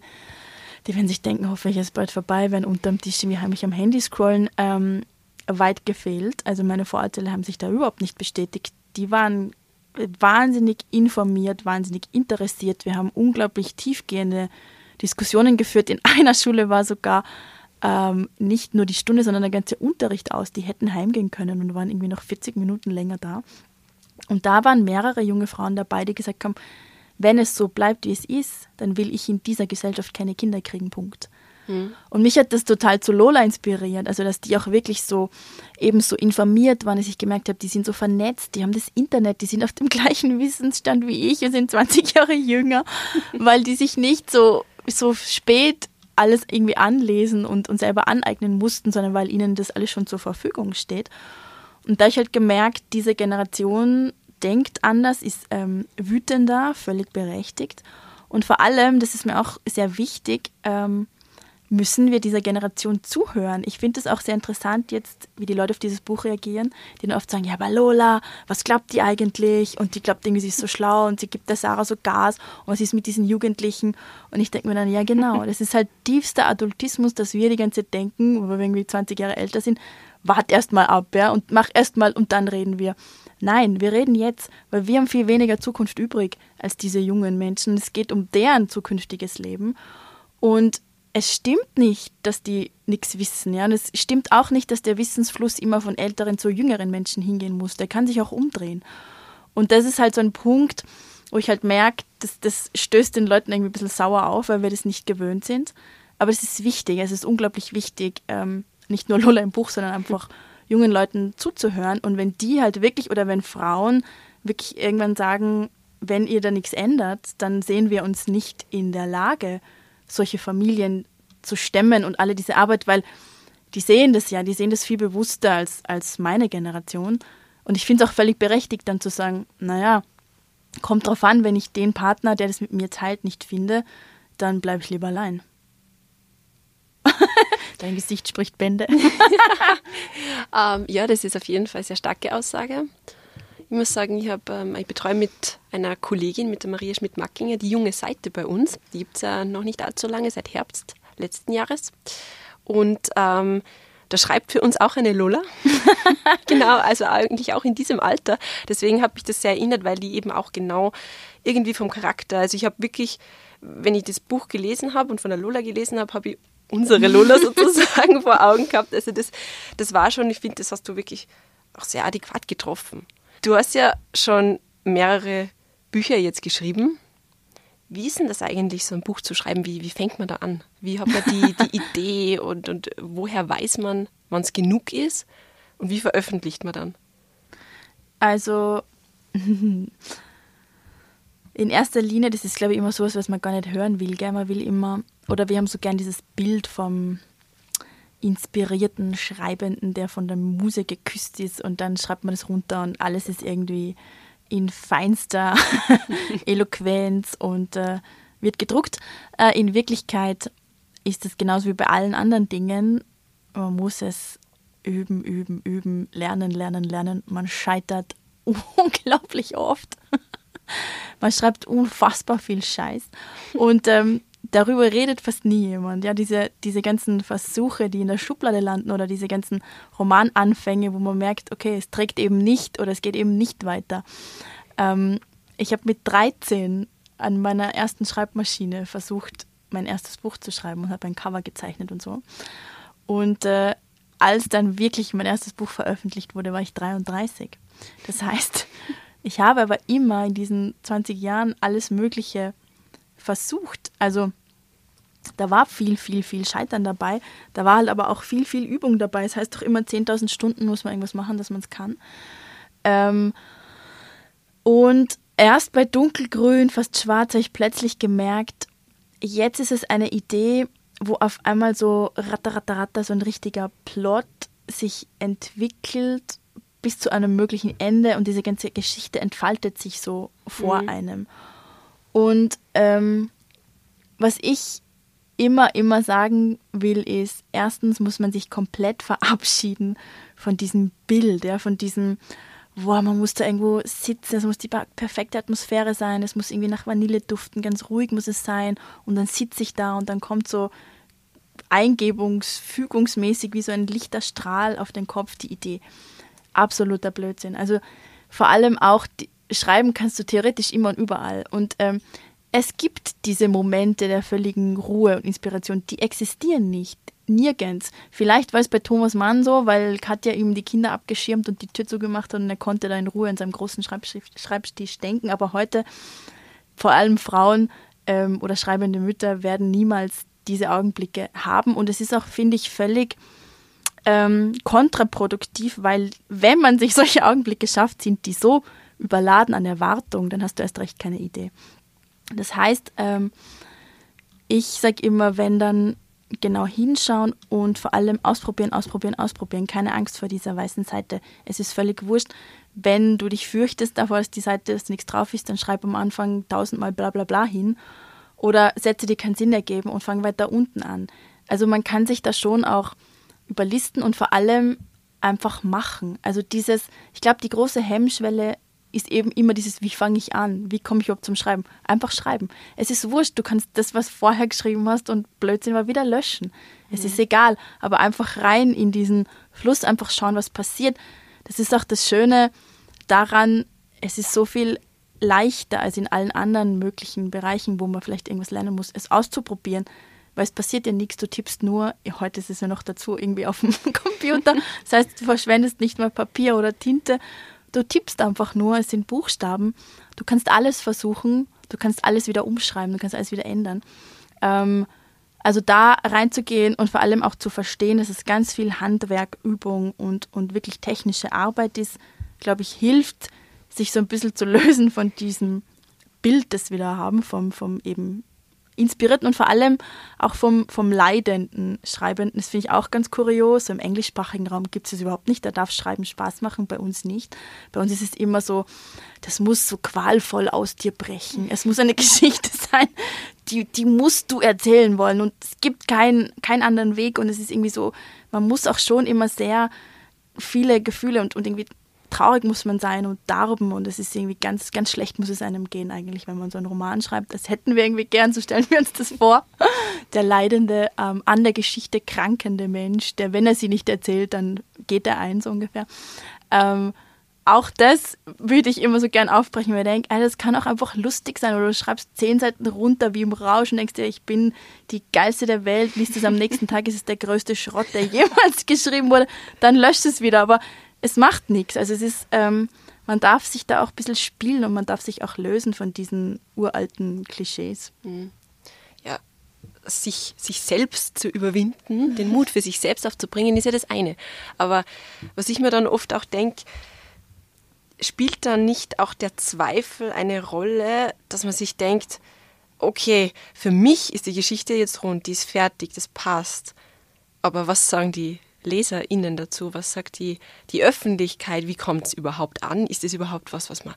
die werden sich denken, hoffentlich ist es bald vorbei, wenn unterm Tisch irgendwie heimlich am Handy scrollen, ähm, weit gefehlt. Also meine Vorurteile haben sich da überhaupt nicht bestätigt. Die waren wahnsinnig informiert, wahnsinnig interessiert. Wir haben unglaublich tiefgehende Diskussionen geführt. In einer Schule war sogar ähm, nicht nur die Stunde, sondern der ganze Unterricht aus. Die hätten heimgehen können und waren irgendwie noch 40 Minuten länger da. Und da waren mehrere junge Frauen dabei, die gesagt haben, wenn es so bleibt, wie es ist, dann will ich in dieser Gesellschaft keine Kinder kriegen, Punkt. Mhm. Und mich hat das total zu Lola inspiriert, also dass die auch wirklich so eben so informiert waren, dass ich gemerkt habe, die sind so vernetzt, die haben das Internet, die sind auf dem gleichen Wissensstand wie ich und sind 20 Jahre jünger, weil die sich nicht so, so spät alles irgendwie anlesen und, und selber aneignen mussten, sondern weil ihnen das alles schon zur Verfügung steht. Und da ich halt gemerkt, diese Generation denkt anders, ist ähm, wütender, völlig berechtigt. Und vor allem, das ist mir auch sehr wichtig, ähm, müssen wir dieser Generation zuhören. Ich finde es auch sehr interessant jetzt, wie die Leute auf dieses Buch reagieren, die dann oft sagen, ja, aber Lola, was glaubt die eigentlich? Und die glaubt irgendwie, sie ist so schlau und sie gibt der Sarah so Gas und was ist mit diesen Jugendlichen? Und ich denke mir dann, ja genau, das ist halt tiefster Adultismus, dass wir die ganze Zeit denken, wo wir irgendwie 20 Jahre älter sind, wart erst mal ab, ja, und mach erst mal und dann reden wir. Nein, wir reden jetzt, weil wir haben viel weniger Zukunft übrig als diese jungen Menschen. Es geht um deren zukünftiges Leben. Und es stimmt nicht, dass die nichts wissen. Ja? Und es stimmt auch nicht, dass der Wissensfluss immer von älteren zu jüngeren Menschen hingehen muss. Der kann sich auch umdrehen. Und das ist halt so ein Punkt, wo ich halt merke, das, das stößt den Leuten irgendwie ein bisschen sauer auf, weil wir das nicht gewöhnt sind. Aber es ist wichtig, es ist unglaublich wichtig, ähm, nicht nur Lola im Buch, sondern einfach jungen Leuten zuzuhören. Und wenn die halt wirklich oder wenn Frauen wirklich irgendwann sagen, wenn ihr da nichts ändert, dann sehen wir uns nicht in der Lage, solche Familien zu stemmen und alle diese Arbeit, weil die sehen das ja, die sehen das viel bewusster als, als meine Generation. Und ich finde es auch völlig berechtigt, dann zu sagen, naja, kommt drauf an, wenn ich den Partner, der das mit mir teilt, nicht finde, dann bleibe ich lieber allein. Dein Gesicht spricht Bände. ähm, ja, das ist auf jeden Fall eine sehr starke Aussage. Ich muss sagen, ich, hab, ähm, ich betreue mit einer Kollegin, mit der Maria Schmidt-Mackinger, die junge Seite bei uns. Die gibt es ja noch nicht allzu lange, seit Herbst letzten Jahres. Und ähm, da schreibt für uns auch eine Lola. genau, also eigentlich auch in diesem Alter. Deswegen habe ich das sehr erinnert, weil die eben auch genau irgendwie vom Charakter, also ich habe wirklich, wenn ich das Buch gelesen habe und von der Lola gelesen habe, habe ich unsere Lola sozusagen vor Augen gehabt. Also das, das war schon, ich finde, das hast du wirklich auch sehr adäquat getroffen. Du hast ja schon mehrere Bücher jetzt geschrieben. Wie ist denn das eigentlich, so ein Buch zu schreiben? Wie, wie fängt man da an? Wie hat man die, die Idee und, und woher weiß man, wann es genug ist? Und wie veröffentlicht man dann? Also in erster Linie, das ist glaube ich immer so was man gar nicht hören will. Gell? Man will immer oder wir haben so gern dieses Bild vom inspirierten Schreibenden, der von der Muse geküsst ist und dann schreibt man das runter und alles ist irgendwie in feinster Eloquenz und äh, wird gedruckt. Äh, in Wirklichkeit ist es genauso wie bei allen anderen Dingen. Man muss es üben, üben, üben, lernen, lernen, lernen. Man scheitert unglaublich oft. Man schreibt unfassbar viel Scheiß. Und ähm, darüber redet fast nie jemand. Ja, diese, diese ganzen Versuche, die in der Schublade landen oder diese ganzen Romananfänge, wo man merkt, okay, es trägt eben nicht oder es geht eben nicht weiter. Ähm, ich habe mit 13 an meiner ersten Schreibmaschine versucht, mein erstes Buch zu schreiben und habe ein Cover gezeichnet und so. Und äh, als dann wirklich mein erstes Buch veröffentlicht wurde, war ich 33. Das heißt, Ich habe aber immer in diesen 20 Jahren alles Mögliche versucht. Also da war viel, viel, viel Scheitern dabei. Da war halt aber auch viel, viel Übung dabei. Das heißt doch immer 10.000 Stunden muss man irgendwas machen, dass man es kann. Ähm, und erst bei dunkelgrün, fast schwarz, habe ich plötzlich gemerkt, jetzt ist es eine Idee, wo auf einmal so ratter, ratter, ratter, so ein richtiger Plot sich entwickelt bis zu einem möglichen Ende und diese ganze Geschichte entfaltet sich so vor mhm. einem. Und ähm, was ich immer, immer sagen will, ist, erstens muss man sich komplett verabschieden von diesem Bild, ja, von diesem, boah, man muss da irgendwo sitzen, es muss die perfekte Atmosphäre sein, es muss irgendwie nach Vanille duften, ganz ruhig muss es sein und dann sitze ich da und dann kommt so eingebungsfügungsmäßig wie so ein lichter Strahl auf den Kopf die Idee. Absoluter Blödsinn. Also vor allem auch die, schreiben kannst du theoretisch immer und überall und ähm, es gibt diese Momente der völligen Ruhe und Inspiration, die existieren nicht. Nirgends. Vielleicht war es bei Thomas Mann so, weil Katja ihm die Kinder abgeschirmt und die Tür zugemacht hat und er konnte da in Ruhe in seinem großen Schreibtisch denken. Aber heute, vor allem Frauen ähm, oder schreibende Mütter, werden niemals diese Augenblicke haben. Und es ist auch, finde ich, völlig ähm, kontraproduktiv, weil wenn man sich solche Augenblicke schafft, sind die so überladen an Erwartung, dann hast du erst recht keine Idee. Das heißt, ähm, ich sage immer, wenn dann genau hinschauen und vor allem ausprobieren, ausprobieren, ausprobieren. Keine Angst vor dieser weißen Seite. Es ist völlig wurscht. Wenn du dich fürchtest davor, dass die Seite, dass nichts drauf ist, dann schreib am Anfang tausendmal bla bla bla hin. Oder Sätze, die keinen Sinn ergeben und fang weiter unten an. Also man kann sich da schon auch überlisten und vor allem einfach machen. Also dieses, ich glaube, die große Hemmschwelle ist eben immer dieses, wie fange ich an? Wie komme ich überhaupt zum Schreiben? Einfach schreiben. Es ist wurscht, du kannst das, was vorher geschrieben hast und Blödsinn war, wieder löschen. Es mhm. ist egal, aber einfach rein in diesen Fluss, einfach schauen, was passiert. Das ist auch das Schöne daran, es ist so viel leichter als in allen anderen möglichen Bereichen, wo man vielleicht irgendwas lernen muss, es auszuprobieren. Weil es passiert ja nichts, du tippst nur, heute ist es ja noch dazu irgendwie auf dem Computer. Das heißt, du verschwendest nicht mal Papier oder Tinte, Du tippst einfach nur, es sind Buchstaben. Du kannst alles versuchen, du kannst alles wieder umschreiben, du kannst alles wieder ändern. Ähm, also da reinzugehen und vor allem auch zu verstehen, dass es ganz viel Handwerk, Übung und, und wirklich technische Arbeit ist, glaube ich, hilft, sich so ein bisschen zu lösen von diesem Bild, das wir da haben, vom, vom eben inspirierten und vor allem auch vom, vom leidenden Schreibenden. Das finde ich auch ganz kurios. Im englischsprachigen Raum gibt es das überhaupt nicht. Da darf Schreiben Spaß machen, bei uns nicht. Bei uns ist es immer so, das muss so qualvoll aus dir brechen. Es muss eine Geschichte sein, die, die musst du erzählen wollen. Und es gibt keinen, keinen anderen Weg. Und es ist irgendwie so, man muss auch schon immer sehr viele Gefühle und, und irgendwie traurig muss man sein und darben und es ist irgendwie ganz, ganz schlecht muss es einem gehen eigentlich, wenn man so einen Roman schreibt. Das hätten wir irgendwie gern, so stellen wir uns das vor. Der leidende, ähm, an der Geschichte krankende Mensch, der, wenn er sie nicht erzählt, dann geht er ein, so ungefähr. Ähm, auch das würde ich immer so gern aufbrechen, weil ich denke, das kann auch einfach lustig sein. Oder du schreibst zehn Seiten runter wie im Rausch und denkst dir, ich bin die geilste der Welt, liest es am nächsten Tag, ist es der größte Schrott, der jemals geschrieben wurde, dann löscht es wieder. Aber es macht nichts. Also es ist, ähm, man darf sich da auch ein bisschen spielen und man darf sich auch lösen von diesen uralten Klischees. Mhm. Ja, sich, sich selbst zu überwinden, den Mut für sich selbst aufzubringen, ist ja das eine. Aber was ich mir dann oft auch denke, spielt da nicht auch der Zweifel eine Rolle, dass man sich denkt, okay, für mich ist die Geschichte jetzt rund, die ist fertig, das passt. Aber was sagen die LeserInnen dazu? Was sagt die, die Öffentlichkeit? Wie kommt es überhaupt an? Ist es überhaupt was, was man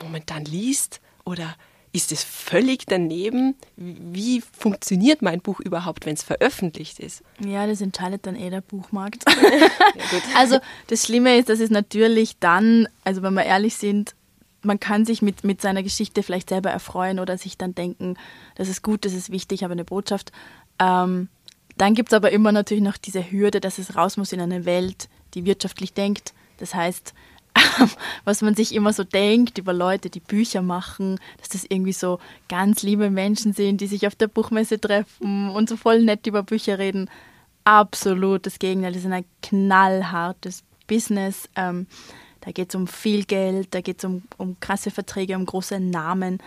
momentan liest? Oder ist es völlig daneben? Wie funktioniert mein Buch überhaupt, wenn es veröffentlicht ist? Ja, das entscheidet dann eh der Buchmarkt. ja, also das Schlimme ist, dass es natürlich dann, also wenn wir ehrlich sind, man kann sich mit, mit seiner Geschichte vielleicht selber erfreuen oder sich dann denken, das ist gut, das ist wichtig, aber eine Botschaft. Ähm, dann gibt es aber immer natürlich noch diese Hürde, dass es raus muss in eine Welt, die wirtschaftlich denkt. Das heißt, was man sich immer so denkt über Leute, die Bücher machen, dass das irgendwie so ganz liebe Menschen sind, die sich auf der Buchmesse treffen und so voll nett über Bücher reden. Absolut das Gegenteil. Das ist ein knallhartes Business. Ähm, Da geht es um viel Geld, da geht es um, um krasse Verträge, um große Namen.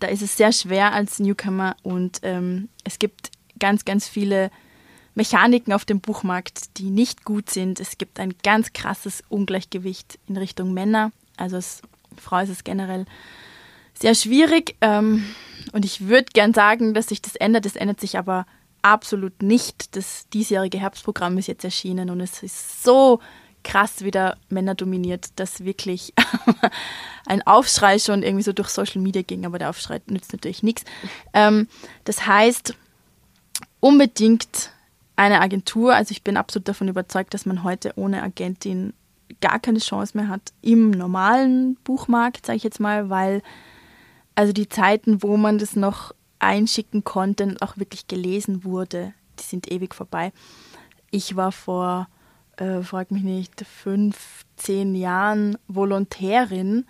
Da ist es sehr schwer als Newcomer und ähm, es gibt ganz, ganz viele Mechaniken auf dem Buchmarkt, die nicht gut sind. Es gibt ein ganz krasses Ungleichgewicht in Richtung Männer. Also als Frau ist es generell sehr schwierig. Ähm, und ich würde gern sagen, dass sich das ändert. Es ändert sich aber absolut nicht. Das diesjährige Herbstprogramm ist jetzt erschienen und es ist so krass wieder Männer dominiert, dass wirklich ein Aufschrei schon irgendwie so durch Social Media ging, aber der Aufschrei nützt natürlich nichts. Ähm, das heißt, unbedingt eine Agentur, also ich bin absolut davon überzeugt, dass man heute ohne Agentin gar keine Chance mehr hat im normalen Buchmarkt, sage ich jetzt mal, weil also die Zeiten, wo man das noch einschicken konnte und auch wirklich gelesen wurde, die sind ewig vorbei. Ich war vor, äh, frag mich nicht, fünf, zehn Jahren Volontärin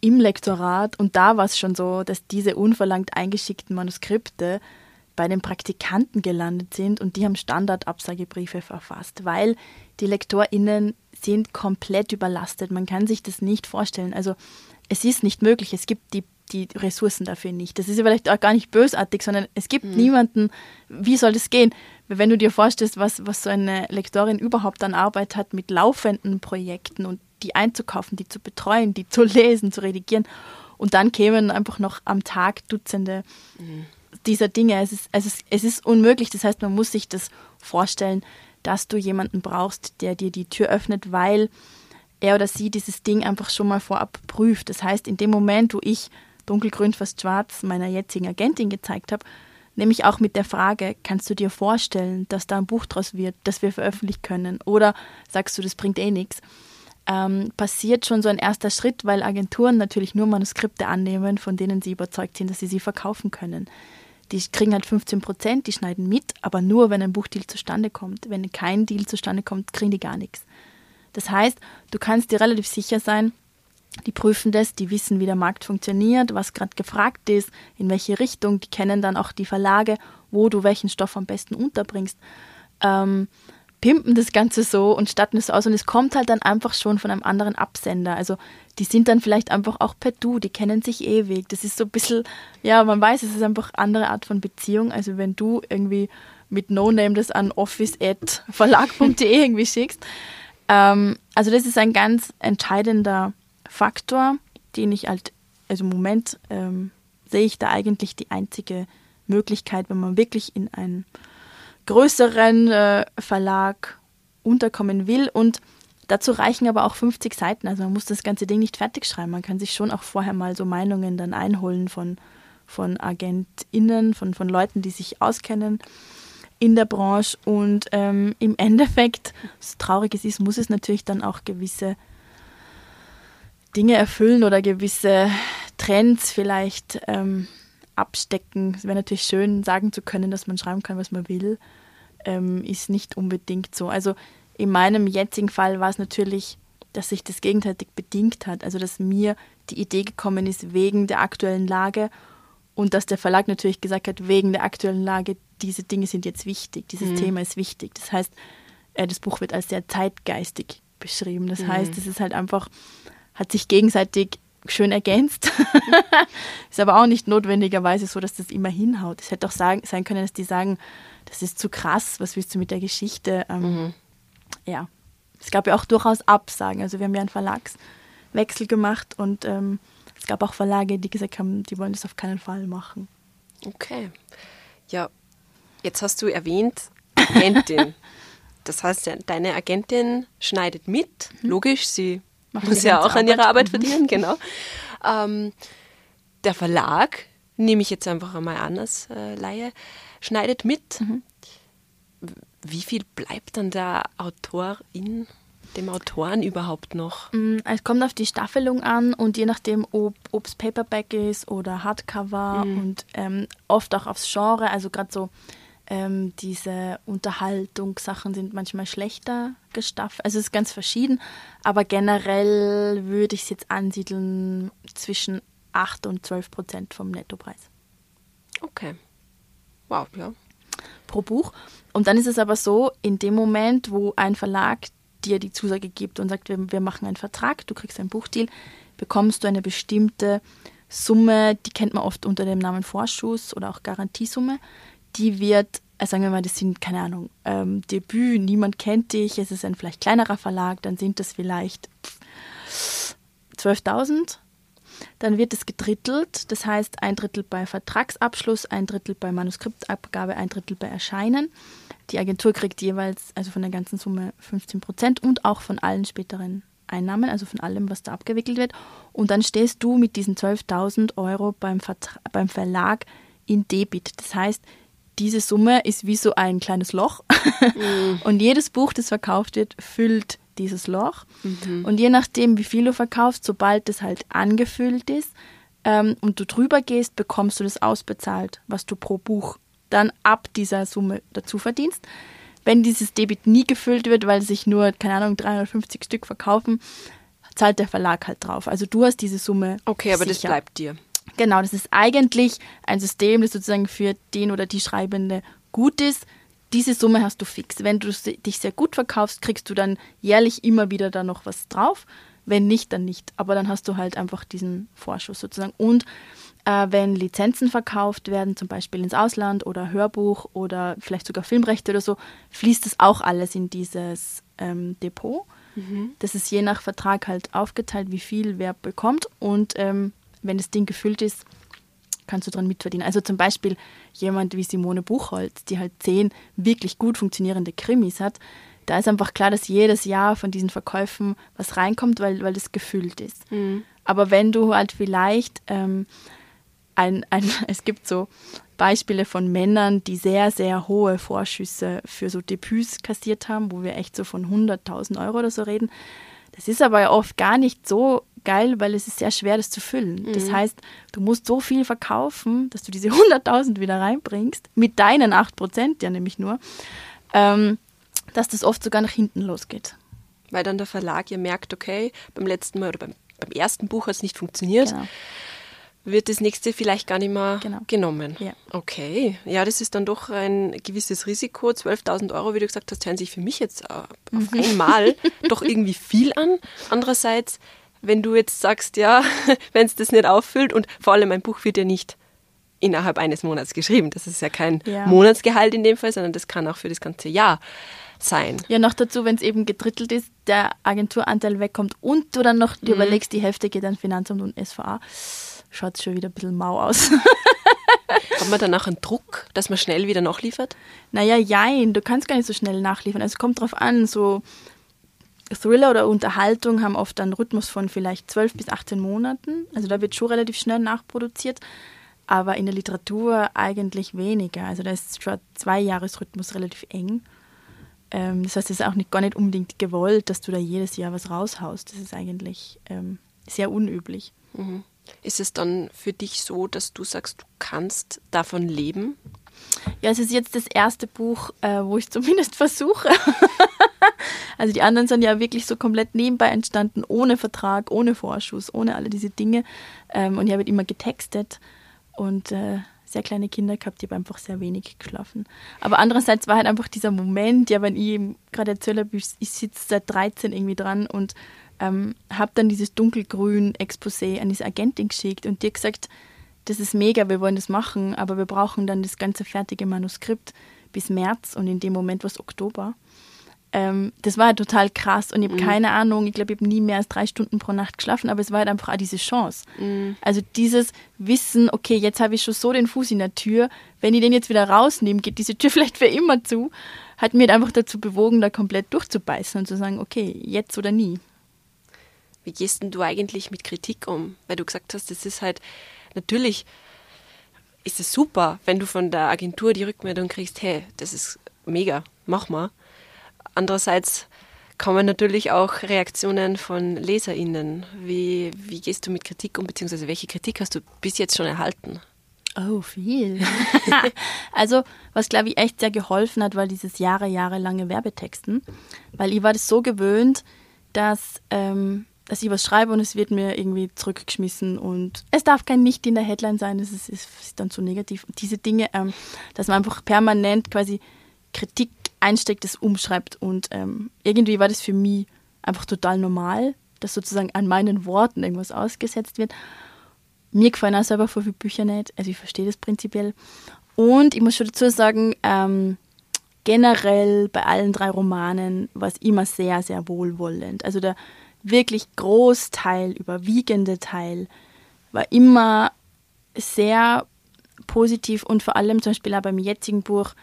im Lektorat und da war es schon so, dass diese unverlangt eingeschickten Manuskripte bei den Praktikanten gelandet sind und die haben Standardabsagebriefe verfasst, weil die LektorInnen sind komplett überlastet. Man kann sich das nicht vorstellen. Also es ist nicht möglich. Es gibt die die Ressourcen dafür nicht. Das ist ja vielleicht auch gar nicht bösartig, sondern es gibt mhm. niemanden, wie soll das gehen? Wenn du dir vorstellst, was, was so eine Lektorin überhaupt an Arbeit hat mit laufenden Projekten und die einzukaufen, die zu betreuen, die zu lesen, zu redigieren und dann kämen einfach noch am Tag Dutzende mhm. Dieser Dinge. Es ist, es, ist, es ist unmöglich. Das heißt, man muss sich das vorstellen, dass du jemanden brauchst, der dir die Tür öffnet, weil er oder sie dieses Ding einfach schon mal vorab prüft. Das heißt, in dem Moment, wo ich dunkelgrün, fast schwarz meiner jetzigen Agentin gezeigt habe, nämlich auch mit der Frage, kannst du dir vorstellen, dass da ein Buch draus wird, das wir veröffentlichen können? Oder sagst du, das bringt eh nichts? Ähm, passiert schon so ein erster Schritt, weil Agenturen natürlich nur Manuskripte annehmen, von denen sie überzeugt sind, dass sie sie verkaufen können. Die kriegen halt 15 Prozent, die schneiden mit, aber nur, wenn ein Buchdeal zustande kommt. Wenn kein Deal zustande kommt, kriegen die gar nichts. Das heißt, du kannst dir relativ sicher sein, die prüfen das, die wissen, wie der Markt funktioniert, was gerade gefragt ist, in welche Richtung. Die kennen dann auch die Verlage, wo du welchen Stoff am besten unterbringst. Ähm, pimpen das Ganze so und statten es aus und es kommt halt dann einfach schon von einem anderen Absender. Also die sind dann vielleicht einfach auch per Du, die kennen sich ewig. Das ist so ein bisschen, ja, man weiß, es ist einfach eine andere Art von Beziehung. Also wenn du irgendwie mit No Name das an office.verlag.de irgendwie schickst. Ähm, also das ist ein ganz entscheidender Faktor, den ich halt, also im Moment ähm, sehe ich da eigentlich die einzige Möglichkeit, wenn man wirklich in einen größeren äh, Verlag unterkommen will. Und dazu reichen aber auch 50 Seiten. Also man muss das ganze Ding nicht fertig schreiben. Man kann sich schon auch vorher mal so Meinungen dann einholen von, von AgentInnen, von, von Leuten, die sich auskennen in der Branche. Und ähm, im Endeffekt, so traurig es ist, muss es natürlich dann auch gewisse Dinge erfüllen oder gewisse Trends vielleicht ähm, abstecken. Es wäre natürlich schön, sagen zu können, dass man schreiben kann, was man will. Ähm, ist nicht unbedingt so. Also in meinem jetzigen Fall war es natürlich, dass sich das gegenseitig bedingt hat. Also dass mir die Idee gekommen ist wegen der aktuellen Lage und dass der Verlag natürlich gesagt hat, wegen der aktuellen Lage, diese Dinge sind jetzt wichtig, dieses mhm. Thema ist wichtig. Das heißt, äh, das Buch wird als sehr zeitgeistig beschrieben. Das mhm. heißt, es ist halt einfach hat sich gegenseitig schön ergänzt. ist aber auch nicht notwendigerweise so, dass das immer hinhaut. Es hätte auch sagen, sein können, dass die sagen, das ist zu krass, was willst du mit der Geschichte? Ähm, mhm. Ja, es gab ja auch durchaus Absagen. Also wir haben ja einen Verlagswechsel gemacht und ähm, es gab auch Verlage, die gesagt haben, die wollen das auf keinen Fall machen. Okay. Ja, jetzt hast du erwähnt, Agentin. das heißt, deine Agentin schneidet mit. Mhm. Logisch, sie Machen muss ja auch an ihrer Arbeit verdienen, mhm. genau. Ähm, der Verlag, nehme ich jetzt einfach einmal an als äh, Laie, schneidet mit. Mhm. Wie viel bleibt dann der Autorin, dem Autoren überhaupt noch? Mm, es kommt auf die Staffelung an und je nachdem, ob es Paperback ist oder Hardcover mhm. und ähm, oft auch aufs Genre, also gerade so ähm, diese Unterhaltungssachen sind manchmal schlechter gestaffelt. Also es ist ganz verschieden, aber generell würde ich es jetzt ansiedeln zwischen 8 und 12 Prozent vom Nettopreis. Okay. Wow, ja. Pro Buch. Und dann ist es aber so, in dem Moment, wo ein Verlag dir die Zusage gibt und sagt, wir, wir machen einen Vertrag, du kriegst einen Buchdeal, bekommst du eine bestimmte Summe, die kennt man oft unter dem Namen Vorschuss oder auch Garantiesumme. Die wird, also sagen wir mal, das sind, keine Ahnung, ähm, Debüt, niemand kennt dich, es ist ein vielleicht kleinerer Verlag, dann sind das vielleicht 12.000. Dann wird es gedrittelt, das heißt ein Drittel bei Vertragsabschluss, ein Drittel bei Manuskriptabgabe, ein Drittel bei Erscheinen. Die Agentur kriegt jeweils, also von der ganzen Summe 15 Prozent und auch von allen späteren Einnahmen, also von allem, was da abgewickelt wird. Und dann stehst du mit diesen 12.000 Euro beim, beim Verlag in Debit. Das heißt, diese Summe ist wie so ein kleines Loch. Mhm. Und jedes Buch, das verkauft wird, füllt dieses Loch. Mhm. Und je nachdem, wie viel du verkaufst, sobald es halt angefüllt ist ähm, und du drüber gehst, bekommst du das ausbezahlt, was du pro Buch dann ab dieser Summe dazu verdienst. Wenn dieses Debit nie gefüllt wird, weil sich nur, keine Ahnung, 350 Stück verkaufen, zahlt der Verlag halt drauf. Also du hast diese Summe. Okay, aber sicher. das bleibt dir. Genau, das ist eigentlich ein System, das sozusagen für den oder die Schreibende gut ist. Diese Summe hast du fix. Wenn du dich sehr gut verkaufst, kriegst du dann jährlich immer wieder da noch was drauf. Wenn nicht, dann nicht. Aber dann hast du halt einfach diesen Vorschuss sozusagen. Und äh, wenn Lizenzen verkauft werden, zum Beispiel ins Ausland oder Hörbuch oder vielleicht sogar Filmrechte oder so, fließt das auch alles in dieses ähm, Depot. Mhm. Das ist je nach Vertrag halt aufgeteilt, wie viel wer bekommt. Und ähm, wenn das Ding gefüllt ist, kannst du dran mitverdienen. Also zum Beispiel jemand wie Simone Buchholz, die halt zehn wirklich gut funktionierende Krimis hat, da ist einfach klar, dass jedes Jahr von diesen Verkäufen was reinkommt, weil, weil das gefüllt ist. Mhm. Aber wenn du halt vielleicht ähm, ein, ein, es gibt so Beispiele von Männern, die sehr, sehr hohe Vorschüsse für so Debüts kassiert haben, wo wir echt so von 100.000 Euro oder so reden. Das ist aber oft gar nicht so geil, weil es ist sehr schwer, das zu füllen. Mhm. Das heißt, du musst so viel verkaufen, dass du diese 100.000 wieder reinbringst, mit deinen 8% ja nämlich nur, ähm, dass das oft sogar nach hinten losgeht. Weil dann der Verlag ja merkt, okay, beim letzten Mal oder beim, beim ersten Buch hat es nicht funktioniert. Genau wird das nächste vielleicht gar nicht mehr genau. genommen. Ja. Okay, ja, das ist dann doch ein gewisses Risiko. 12.000 Euro, wie du gesagt hast, hören sich für mich jetzt auf mhm. einmal doch irgendwie viel an. Andererseits, wenn du jetzt sagst, ja, wenn es das nicht auffüllt und vor allem ein Buch wird ja nicht innerhalb eines Monats geschrieben. Das ist ja kein ja. Monatsgehalt in dem Fall, sondern das kann auch für das ganze Jahr sein. Ja, noch dazu, wenn es eben gedrittelt ist, der Agenturanteil wegkommt und du dann noch mhm. überlegst, die Hälfte geht an Finanzamt und SVA schaut es schon wieder ein bisschen mau aus. Hat man danach einen Druck, dass man schnell wieder nachliefert? Naja, jein, du kannst gar nicht so schnell nachliefern. Also es kommt drauf an, so Thriller oder Unterhaltung haben oft einen Rhythmus von vielleicht 12 bis 18 Monaten. Also da wird schon relativ schnell nachproduziert. Aber in der Literatur eigentlich weniger. Also da ist schon zwei Jahresrhythmus relativ eng. Ähm, das heißt, es ist auch nicht, gar nicht unbedingt gewollt, dass du da jedes Jahr was raushaust. Das ist eigentlich ähm, sehr unüblich. Mhm. Ist es dann für dich so, dass du sagst, du kannst davon leben? Ja, es ist jetzt das erste Buch, äh, wo ich zumindest versuche. also die anderen sind ja wirklich so komplett nebenbei entstanden, ohne Vertrag, ohne Vorschuss, ohne alle diese Dinge. Ähm, und ich habe immer getextet und äh, sehr kleine Kinder gehabt, die haben einfach sehr wenig geschlafen. Aber andererseits war halt einfach dieser Moment, ja, wenn ich gerade erzähle, ich, ich sitze seit 13 irgendwie dran und ähm, habe dann dieses dunkelgrün Exposé an diese Agentin geschickt und dir gesagt, das ist mega, wir wollen das machen, aber wir brauchen dann das ganze fertige Manuskript bis März und in dem Moment war es Oktober. Ähm, das war halt total krass und ich habe mhm. keine Ahnung, ich glaube, ich habe nie mehr als drei Stunden pro Nacht geschlafen, aber es war halt einfach auch diese Chance. Mhm. Also dieses Wissen, okay, jetzt habe ich schon so den Fuß in der Tür, wenn ich den jetzt wieder rausnehme, geht diese Tür vielleicht für immer zu, hat mir halt einfach dazu bewogen, da komplett durchzubeißen und zu sagen, okay, jetzt oder nie. Wie gehst denn du eigentlich mit Kritik um? Weil du gesagt hast, das ist halt natürlich ist es super, wenn du von der Agentur die Rückmeldung kriegst, hey, das ist mega, mach mal. Andererseits kommen natürlich auch Reaktionen von LeserInnen. Wie, wie gehst du mit Kritik um, beziehungsweise welche Kritik hast du bis jetzt schon erhalten? Oh, viel. also, was glaube ich echt sehr geholfen hat, war dieses Jahre, jahrelange Werbetexten. Weil ich war das so gewöhnt, dass ähm, dass ich was schreibe und es wird mir irgendwie zurückgeschmissen und es darf kein Nicht in der Headline sein, das ist, ist dann zu negativ. Und diese Dinge, ähm, dass man einfach permanent quasi Kritik einsteckt, das umschreibt. Und ähm, irgendwie war das für mich einfach total normal, dass sozusagen an meinen Worten irgendwas ausgesetzt wird. Mir gefallen auch selber voll viele Bücher nicht, also ich verstehe das prinzipiell. Und ich muss schon dazu sagen, ähm, generell bei allen drei Romanen war es immer sehr, sehr wohlwollend. Also der wirklich Großteil, überwiegende Teil war immer sehr positiv und vor allem zum Beispiel auch beim jetzigen Buch,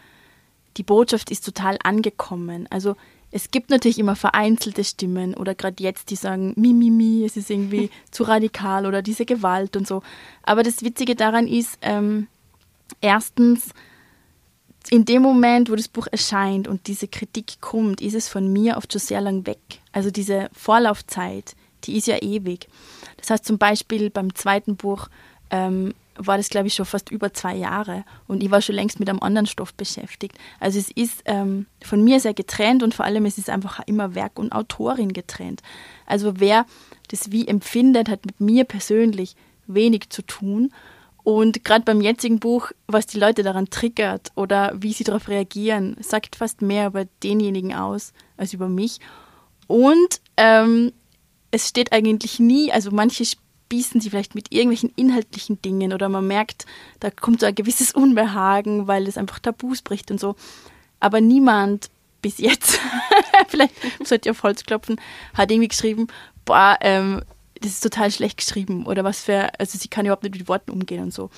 die Botschaft ist total angekommen. Also es gibt natürlich immer vereinzelte Stimmen oder gerade jetzt, die sagen, mi, mi, mi, es ist irgendwie zu radikal oder diese Gewalt und so. Aber das Witzige daran ist, ähm, erstens, in dem Moment, wo das Buch erscheint und diese Kritik kommt, ist es von mir oft schon sehr lang weg. Also diese Vorlaufzeit, die ist ja ewig. Das heißt zum Beispiel beim zweiten Buch ähm, war das, glaube ich, schon fast über zwei Jahre und ich war schon längst mit einem anderen Stoff beschäftigt. Also es ist ähm, von mir sehr getrennt und vor allem es ist einfach immer Werk und Autorin getrennt. Also wer das wie empfindet, hat mit mir persönlich wenig zu tun. Und gerade beim jetzigen Buch, was die Leute daran triggert oder wie sie darauf reagieren, sagt fast mehr über denjenigen aus als über mich. Und ähm, es steht eigentlich nie, also manche spießen sie vielleicht mit irgendwelchen inhaltlichen Dingen oder man merkt, da kommt so ein gewisses Unbehagen, weil es einfach Tabus bricht und so. Aber niemand bis jetzt, vielleicht sollte ich auf Holz klopfen, hat irgendwie geschrieben, boah, ähm, das ist total schlecht geschrieben oder was für, also sie kann überhaupt nicht mit Worten umgehen und so.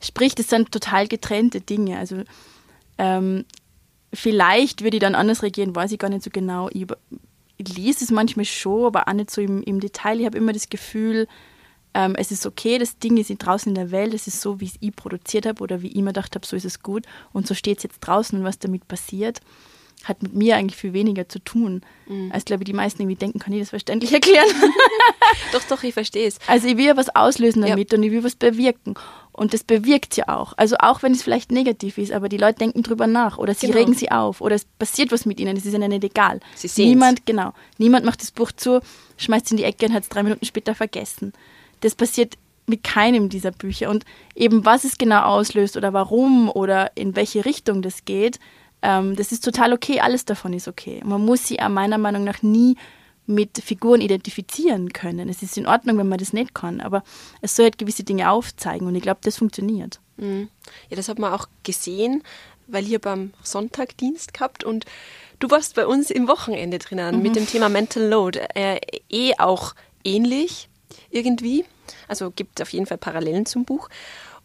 Sprich, das sind total getrennte Dinge. Also ähm, vielleicht würde ich dann anders reagieren, weiß ich gar nicht so genau. Ich, ich lese es manchmal schon, aber auch nicht so im, im Detail. Ich habe immer das Gefühl, ähm, es ist okay, das Ding ist draußen in der Welt, es ist so, wie es ich produziert habe oder wie ich mir gedacht habe, so ist es gut und so steht es jetzt draußen und was damit passiert, hat mit mir eigentlich viel weniger zu tun, mhm. als glaube ich die meisten irgendwie denken, kann ich das verständlich erklären. doch, doch, ich verstehe es. Also ich will ja was auslösen damit ja. und ich will was bewirken. Und das bewirkt ja auch. Also auch wenn es vielleicht negativ ist, aber die Leute denken drüber nach oder sie genau. regen sie auf oder es passiert was mit ihnen, es ist ihnen nicht egal. Sie sehen Niemand, genau, niemand macht das Buch zu, schmeißt es in die Ecke und hat es drei Minuten später vergessen. Das passiert mit keinem dieser Bücher. Und eben was es genau auslöst oder warum oder in welche Richtung das geht, ähm, das ist total okay, alles davon ist okay. Man muss sie meiner Meinung nach nie mit Figuren identifizieren können. Es ist in Ordnung, wenn man das nicht kann, aber es soll halt gewisse Dinge aufzeigen und ich glaube, das funktioniert. Mhm. Ja, das hat man auch gesehen, weil ihr beim Sonntag Dienst gehabt und du warst bei uns im Wochenende drinnen mhm. mit dem Thema Mental Load. Äh, eh auch ähnlich irgendwie. Also gibt es auf jeden Fall Parallelen zum Buch.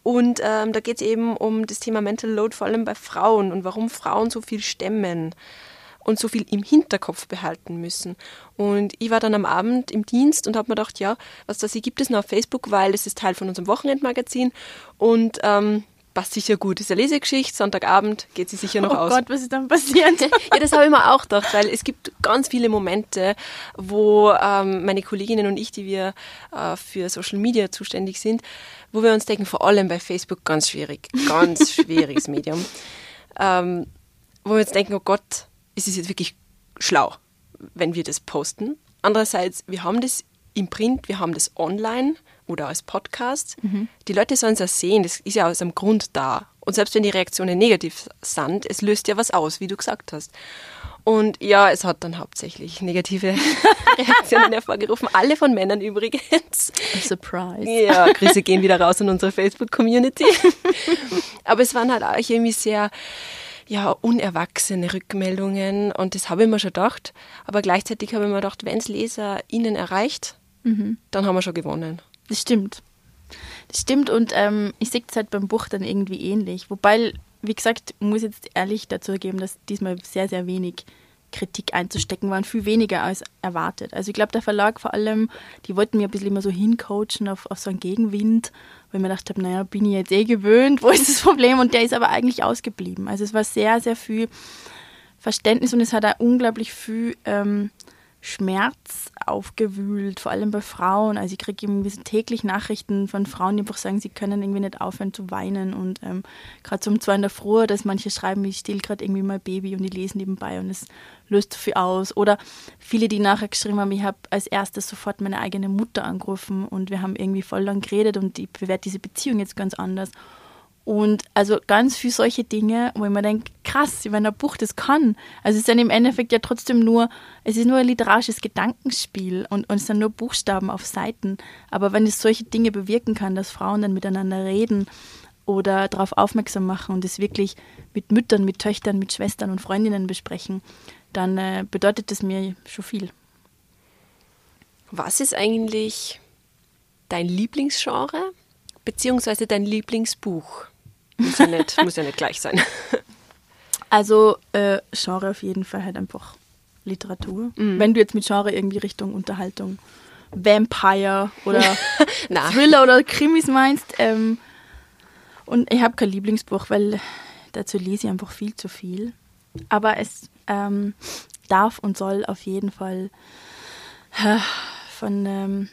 Und ähm, da geht es eben um das Thema Mental Load, vor allem bei Frauen und warum Frauen so viel stemmen und so viel im Hinterkopf behalten müssen. Und ich war dann am Abend im Dienst und habe mir gedacht, ja, was das hier gibt es noch auf Facebook, weil es ist Teil von unserem Wochenendmagazin. Und ähm, passt sicher gut. Das ist eine Lesegeschichte, Sonntagabend geht sie sicher noch oh aus. Oh Gott, was ist dann passiert? ja, das habe ich mir auch gedacht, weil es gibt ganz viele Momente, wo ähm, meine Kolleginnen und ich, die wir äh, für Social Media zuständig sind, wo wir uns denken, vor allem bei Facebook ganz schwierig, ganz schwieriges Medium, ähm, wo wir uns denken, oh Gott, ist es jetzt wirklich schlau, wenn wir das posten. Andererseits, wir haben das im Print, wir haben das online oder als Podcast. Mhm. Die Leute sollen es ja sehen, das ist ja aus einem Grund da. Und selbst wenn die Reaktionen negativ sind, es löst ja was aus, wie du gesagt hast. Und ja, es hat dann hauptsächlich negative Reaktionen hervorgerufen. Alle von Männern übrigens. A surprise. Ja, Grüße gehen wieder raus in unsere Facebook-Community. Aber es waren halt auch irgendwie sehr ja, unerwachsene Rückmeldungen und das habe ich mir schon gedacht. Aber gleichzeitig habe ich mir gedacht, wenn es Leser ihnen erreicht, mhm. dann haben wir schon gewonnen. Das stimmt. Das stimmt und ähm, ich sehe es halt beim Buch dann irgendwie ähnlich. Wobei, wie gesagt, muss jetzt ehrlich dazu geben, dass diesmal sehr, sehr wenig Kritik einzustecken waren, viel weniger als erwartet. Also ich glaube, der Verlag vor allem, die wollten mir ein bisschen immer so hincoachen auf, auf so einen Gegenwind, weil ich mir gedacht habe, naja, bin ich jetzt eh gewöhnt, wo ist das Problem? Und der ist aber eigentlich ausgeblieben. Also es war sehr, sehr viel Verständnis und es hat auch unglaublich viel ähm, Schmerz aufgewühlt, vor allem bei Frauen. Also ich kriege irgendwie täglich Nachrichten von Frauen, die einfach sagen, sie können irgendwie nicht aufhören zu weinen. Und ähm, gerade so um zwei in der Früh, dass manche schreiben, ich still gerade irgendwie mein Baby und die lesen nebenbei und es löst so viel aus. Oder viele, die nachher geschrieben haben, ich habe als erstes sofort meine eigene Mutter angerufen und wir haben irgendwie voll lang geredet und ich bewerte diese Beziehung jetzt ganz anders. Und also ganz viel solche Dinge, wo ich mir denke, krass, wenn ein Buch das kann. Also es ist dann im Endeffekt ja trotzdem nur, es ist nur ein literarisches Gedankenspiel und, und es sind nur Buchstaben auf Seiten. Aber wenn es solche Dinge bewirken kann, dass Frauen dann miteinander reden oder darauf aufmerksam machen und es wirklich mit Müttern, mit Töchtern, mit Schwestern und Freundinnen besprechen, dann äh, bedeutet das mir schon viel. Was ist eigentlich dein Lieblingsgenre beziehungsweise dein Lieblingsbuch? Muss ja nicht, muss ja nicht gleich sein. Also äh, Genre auf jeden Fall halt einfach Literatur. Mhm. Wenn du jetzt mit Genre irgendwie Richtung Unterhaltung, Vampire oder Thriller oder Krimis meinst, ähm, und ich habe kein Lieblingsbuch, weil dazu lese ich einfach viel zu viel. Aber es ähm, darf und soll auf jeden Fall äh, von ähm,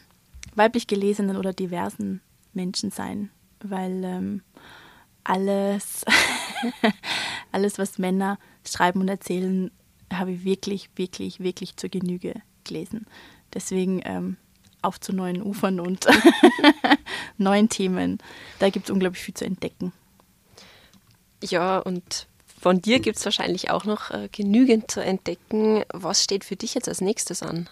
weiblich gelesenen oder diversen Menschen sein, weil ähm, alles, alles, was Männer schreiben und erzählen, habe ich wirklich, wirklich, wirklich zur Genüge gelesen. Deswegen ähm, auf zu neuen Ufern und neuen Themen. Da gibt es unglaublich viel zu entdecken. Ja, und von dir gibt es wahrscheinlich auch noch äh, genügend zu entdecken. Was steht für dich jetzt als nächstes an?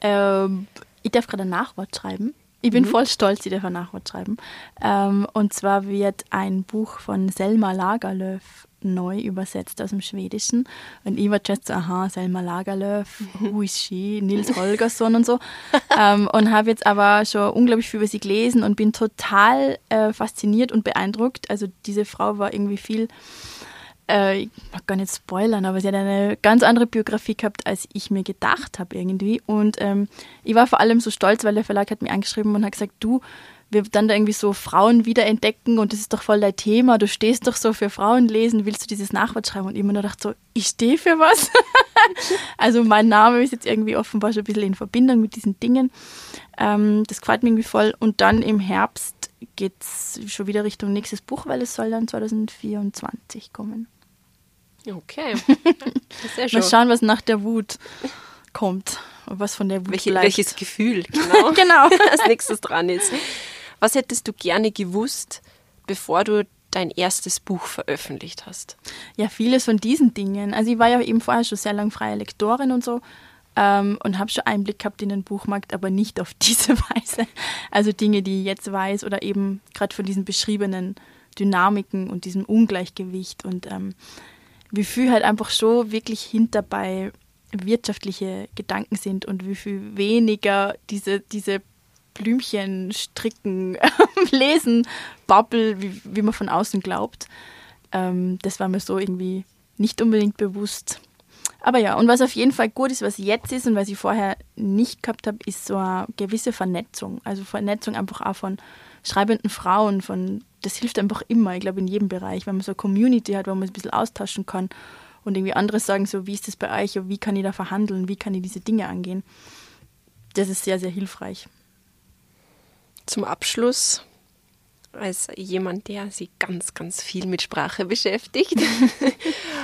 Ähm, ich darf gerade ein Nachwort schreiben. Ich bin mhm. voll stolz, ich darf ein Nachwort schreiben. Ähm, und zwar wird ein Buch von Selma Lagerlöf neu übersetzt aus dem Schwedischen. Und ich war jetzt so, aha, Selma Lagerlöf, mhm. who is she, Nils Holgersson und so. ähm, und habe jetzt aber schon unglaublich viel über sie gelesen und bin total äh, fasziniert und beeindruckt. Also diese Frau war irgendwie viel äh, ich mag gar nicht spoilern, aber sie hat eine ganz andere Biografie gehabt, als ich mir gedacht habe irgendwie. Und ähm, ich war vor allem so stolz, weil der Verlag hat mir angeschrieben und hat gesagt, du, wir dann da irgendwie so Frauen wiederentdecken und das ist doch voll dein Thema, du stehst doch so für Frauenlesen, willst du dieses Nachwort schreiben? Und immer nur dachte so, ich stehe für was. also mein Name ist jetzt irgendwie offenbar schon ein bisschen in Verbindung mit diesen Dingen. Ähm, das gefällt mir irgendwie voll. Und dann im Herbst geht es schon wieder Richtung nächstes Buch, weil es soll dann 2024 kommen. Okay. Mal schauen, was nach der Wut kommt. Und was von der Wut Welche, bleibt. Welches Gefühl genau, genau. als nächstes dran ist. Was hättest du gerne gewusst, bevor du dein erstes Buch veröffentlicht hast? Ja, vieles von diesen Dingen. Also ich war ja eben vorher schon sehr lange freie Lektorin und so ähm, und habe schon Einblick gehabt in den Buchmarkt, aber nicht auf diese Weise. Also Dinge, die ich jetzt weiß oder eben gerade von diesen beschriebenen Dynamiken und diesem Ungleichgewicht und ähm, wie viel halt einfach schon wirklich hinterbei wirtschaftliche Gedanken sind und wie viel weniger diese, diese Blümchen stricken, lesen, Bubble, wie, wie man von außen glaubt. Ähm, das war mir so irgendwie nicht unbedingt bewusst. Aber ja, und was auf jeden Fall gut ist, was jetzt ist und was ich vorher nicht gehabt habe, ist so eine gewisse Vernetzung. Also Vernetzung einfach auch von schreibenden Frauen, von das hilft einfach immer, ich glaube in jedem Bereich, wenn man so eine Community hat, wo man ein bisschen austauschen kann und irgendwie andere sagen so, wie ist das bei euch, wie kann ich da verhandeln, wie kann ich diese Dinge angehen. Das ist sehr, sehr hilfreich. Zum Abschluss, als jemand, der sich ganz, ganz viel mit Sprache beschäftigt, äh,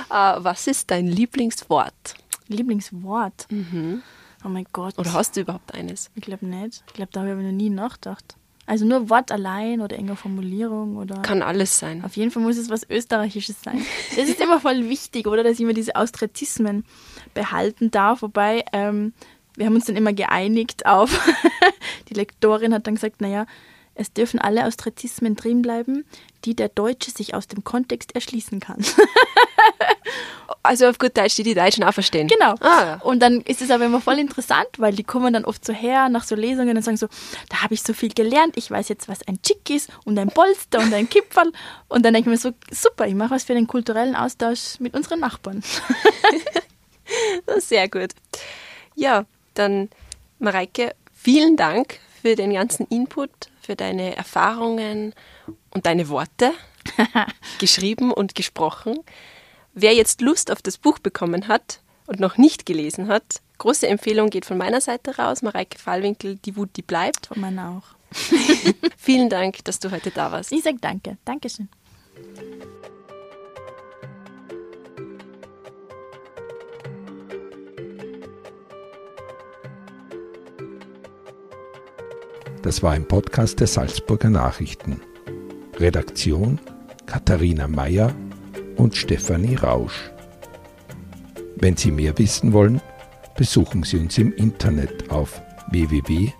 was ist dein Lieblingswort? Lieblingswort? Mhm. Oh mein Gott. Oder hast du überhaupt eines? Ich glaube nicht. Ich glaube, da habe ich noch nie nachgedacht. Also nur Wort allein oder enge Formulierung oder. Kann alles sein. Auf jeden Fall muss es was Österreichisches sein. Das ist immer voll wichtig, oder? Dass ich immer diese Austretismen behalten darf. Wobei, ähm, wir haben uns dann immer geeinigt auf. die Lektorin hat dann gesagt, naja, es dürfen alle Austretismen drin bleiben, die der Deutsche sich aus dem Kontext erschließen kann. also auf gut Deutsch, die die Deutschen auch verstehen. Genau. Ah, ja. Und dann ist es aber immer voll interessant, weil die kommen dann oft so her nach so Lesungen und sagen so, da habe ich so viel gelernt, ich weiß jetzt, was ein Chick ist und ein Polster und ein Kipferl. Und dann denke ich mir so, super, ich mache was für den kulturellen Austausch mit unseren Nachbarn. Sehr gut. Ja, dann Mareike, vielen Dank für den ganzen Input, für deine Erfahrungen und deine Worte, geschrieben und gesprochen. Wer jetzt Lust auf das Buch bekommen hat und noch nicht gelesen hat, große Empfehlung geht von meiner Seite raus. Mareike Fallwinkel, Die Wut, die bleibt. Von meiner auch. Vielen Dank, dass du heute da warst. Ich sage danke. Dankeschön. Das war ein Podcast der Salzburger Nachrichten. Redaktion Katharina Mayer und Stefanie Rausch. Wenn Sie mehr wissen wollen, besuchen Sie uns im Internet auf www.sn.at.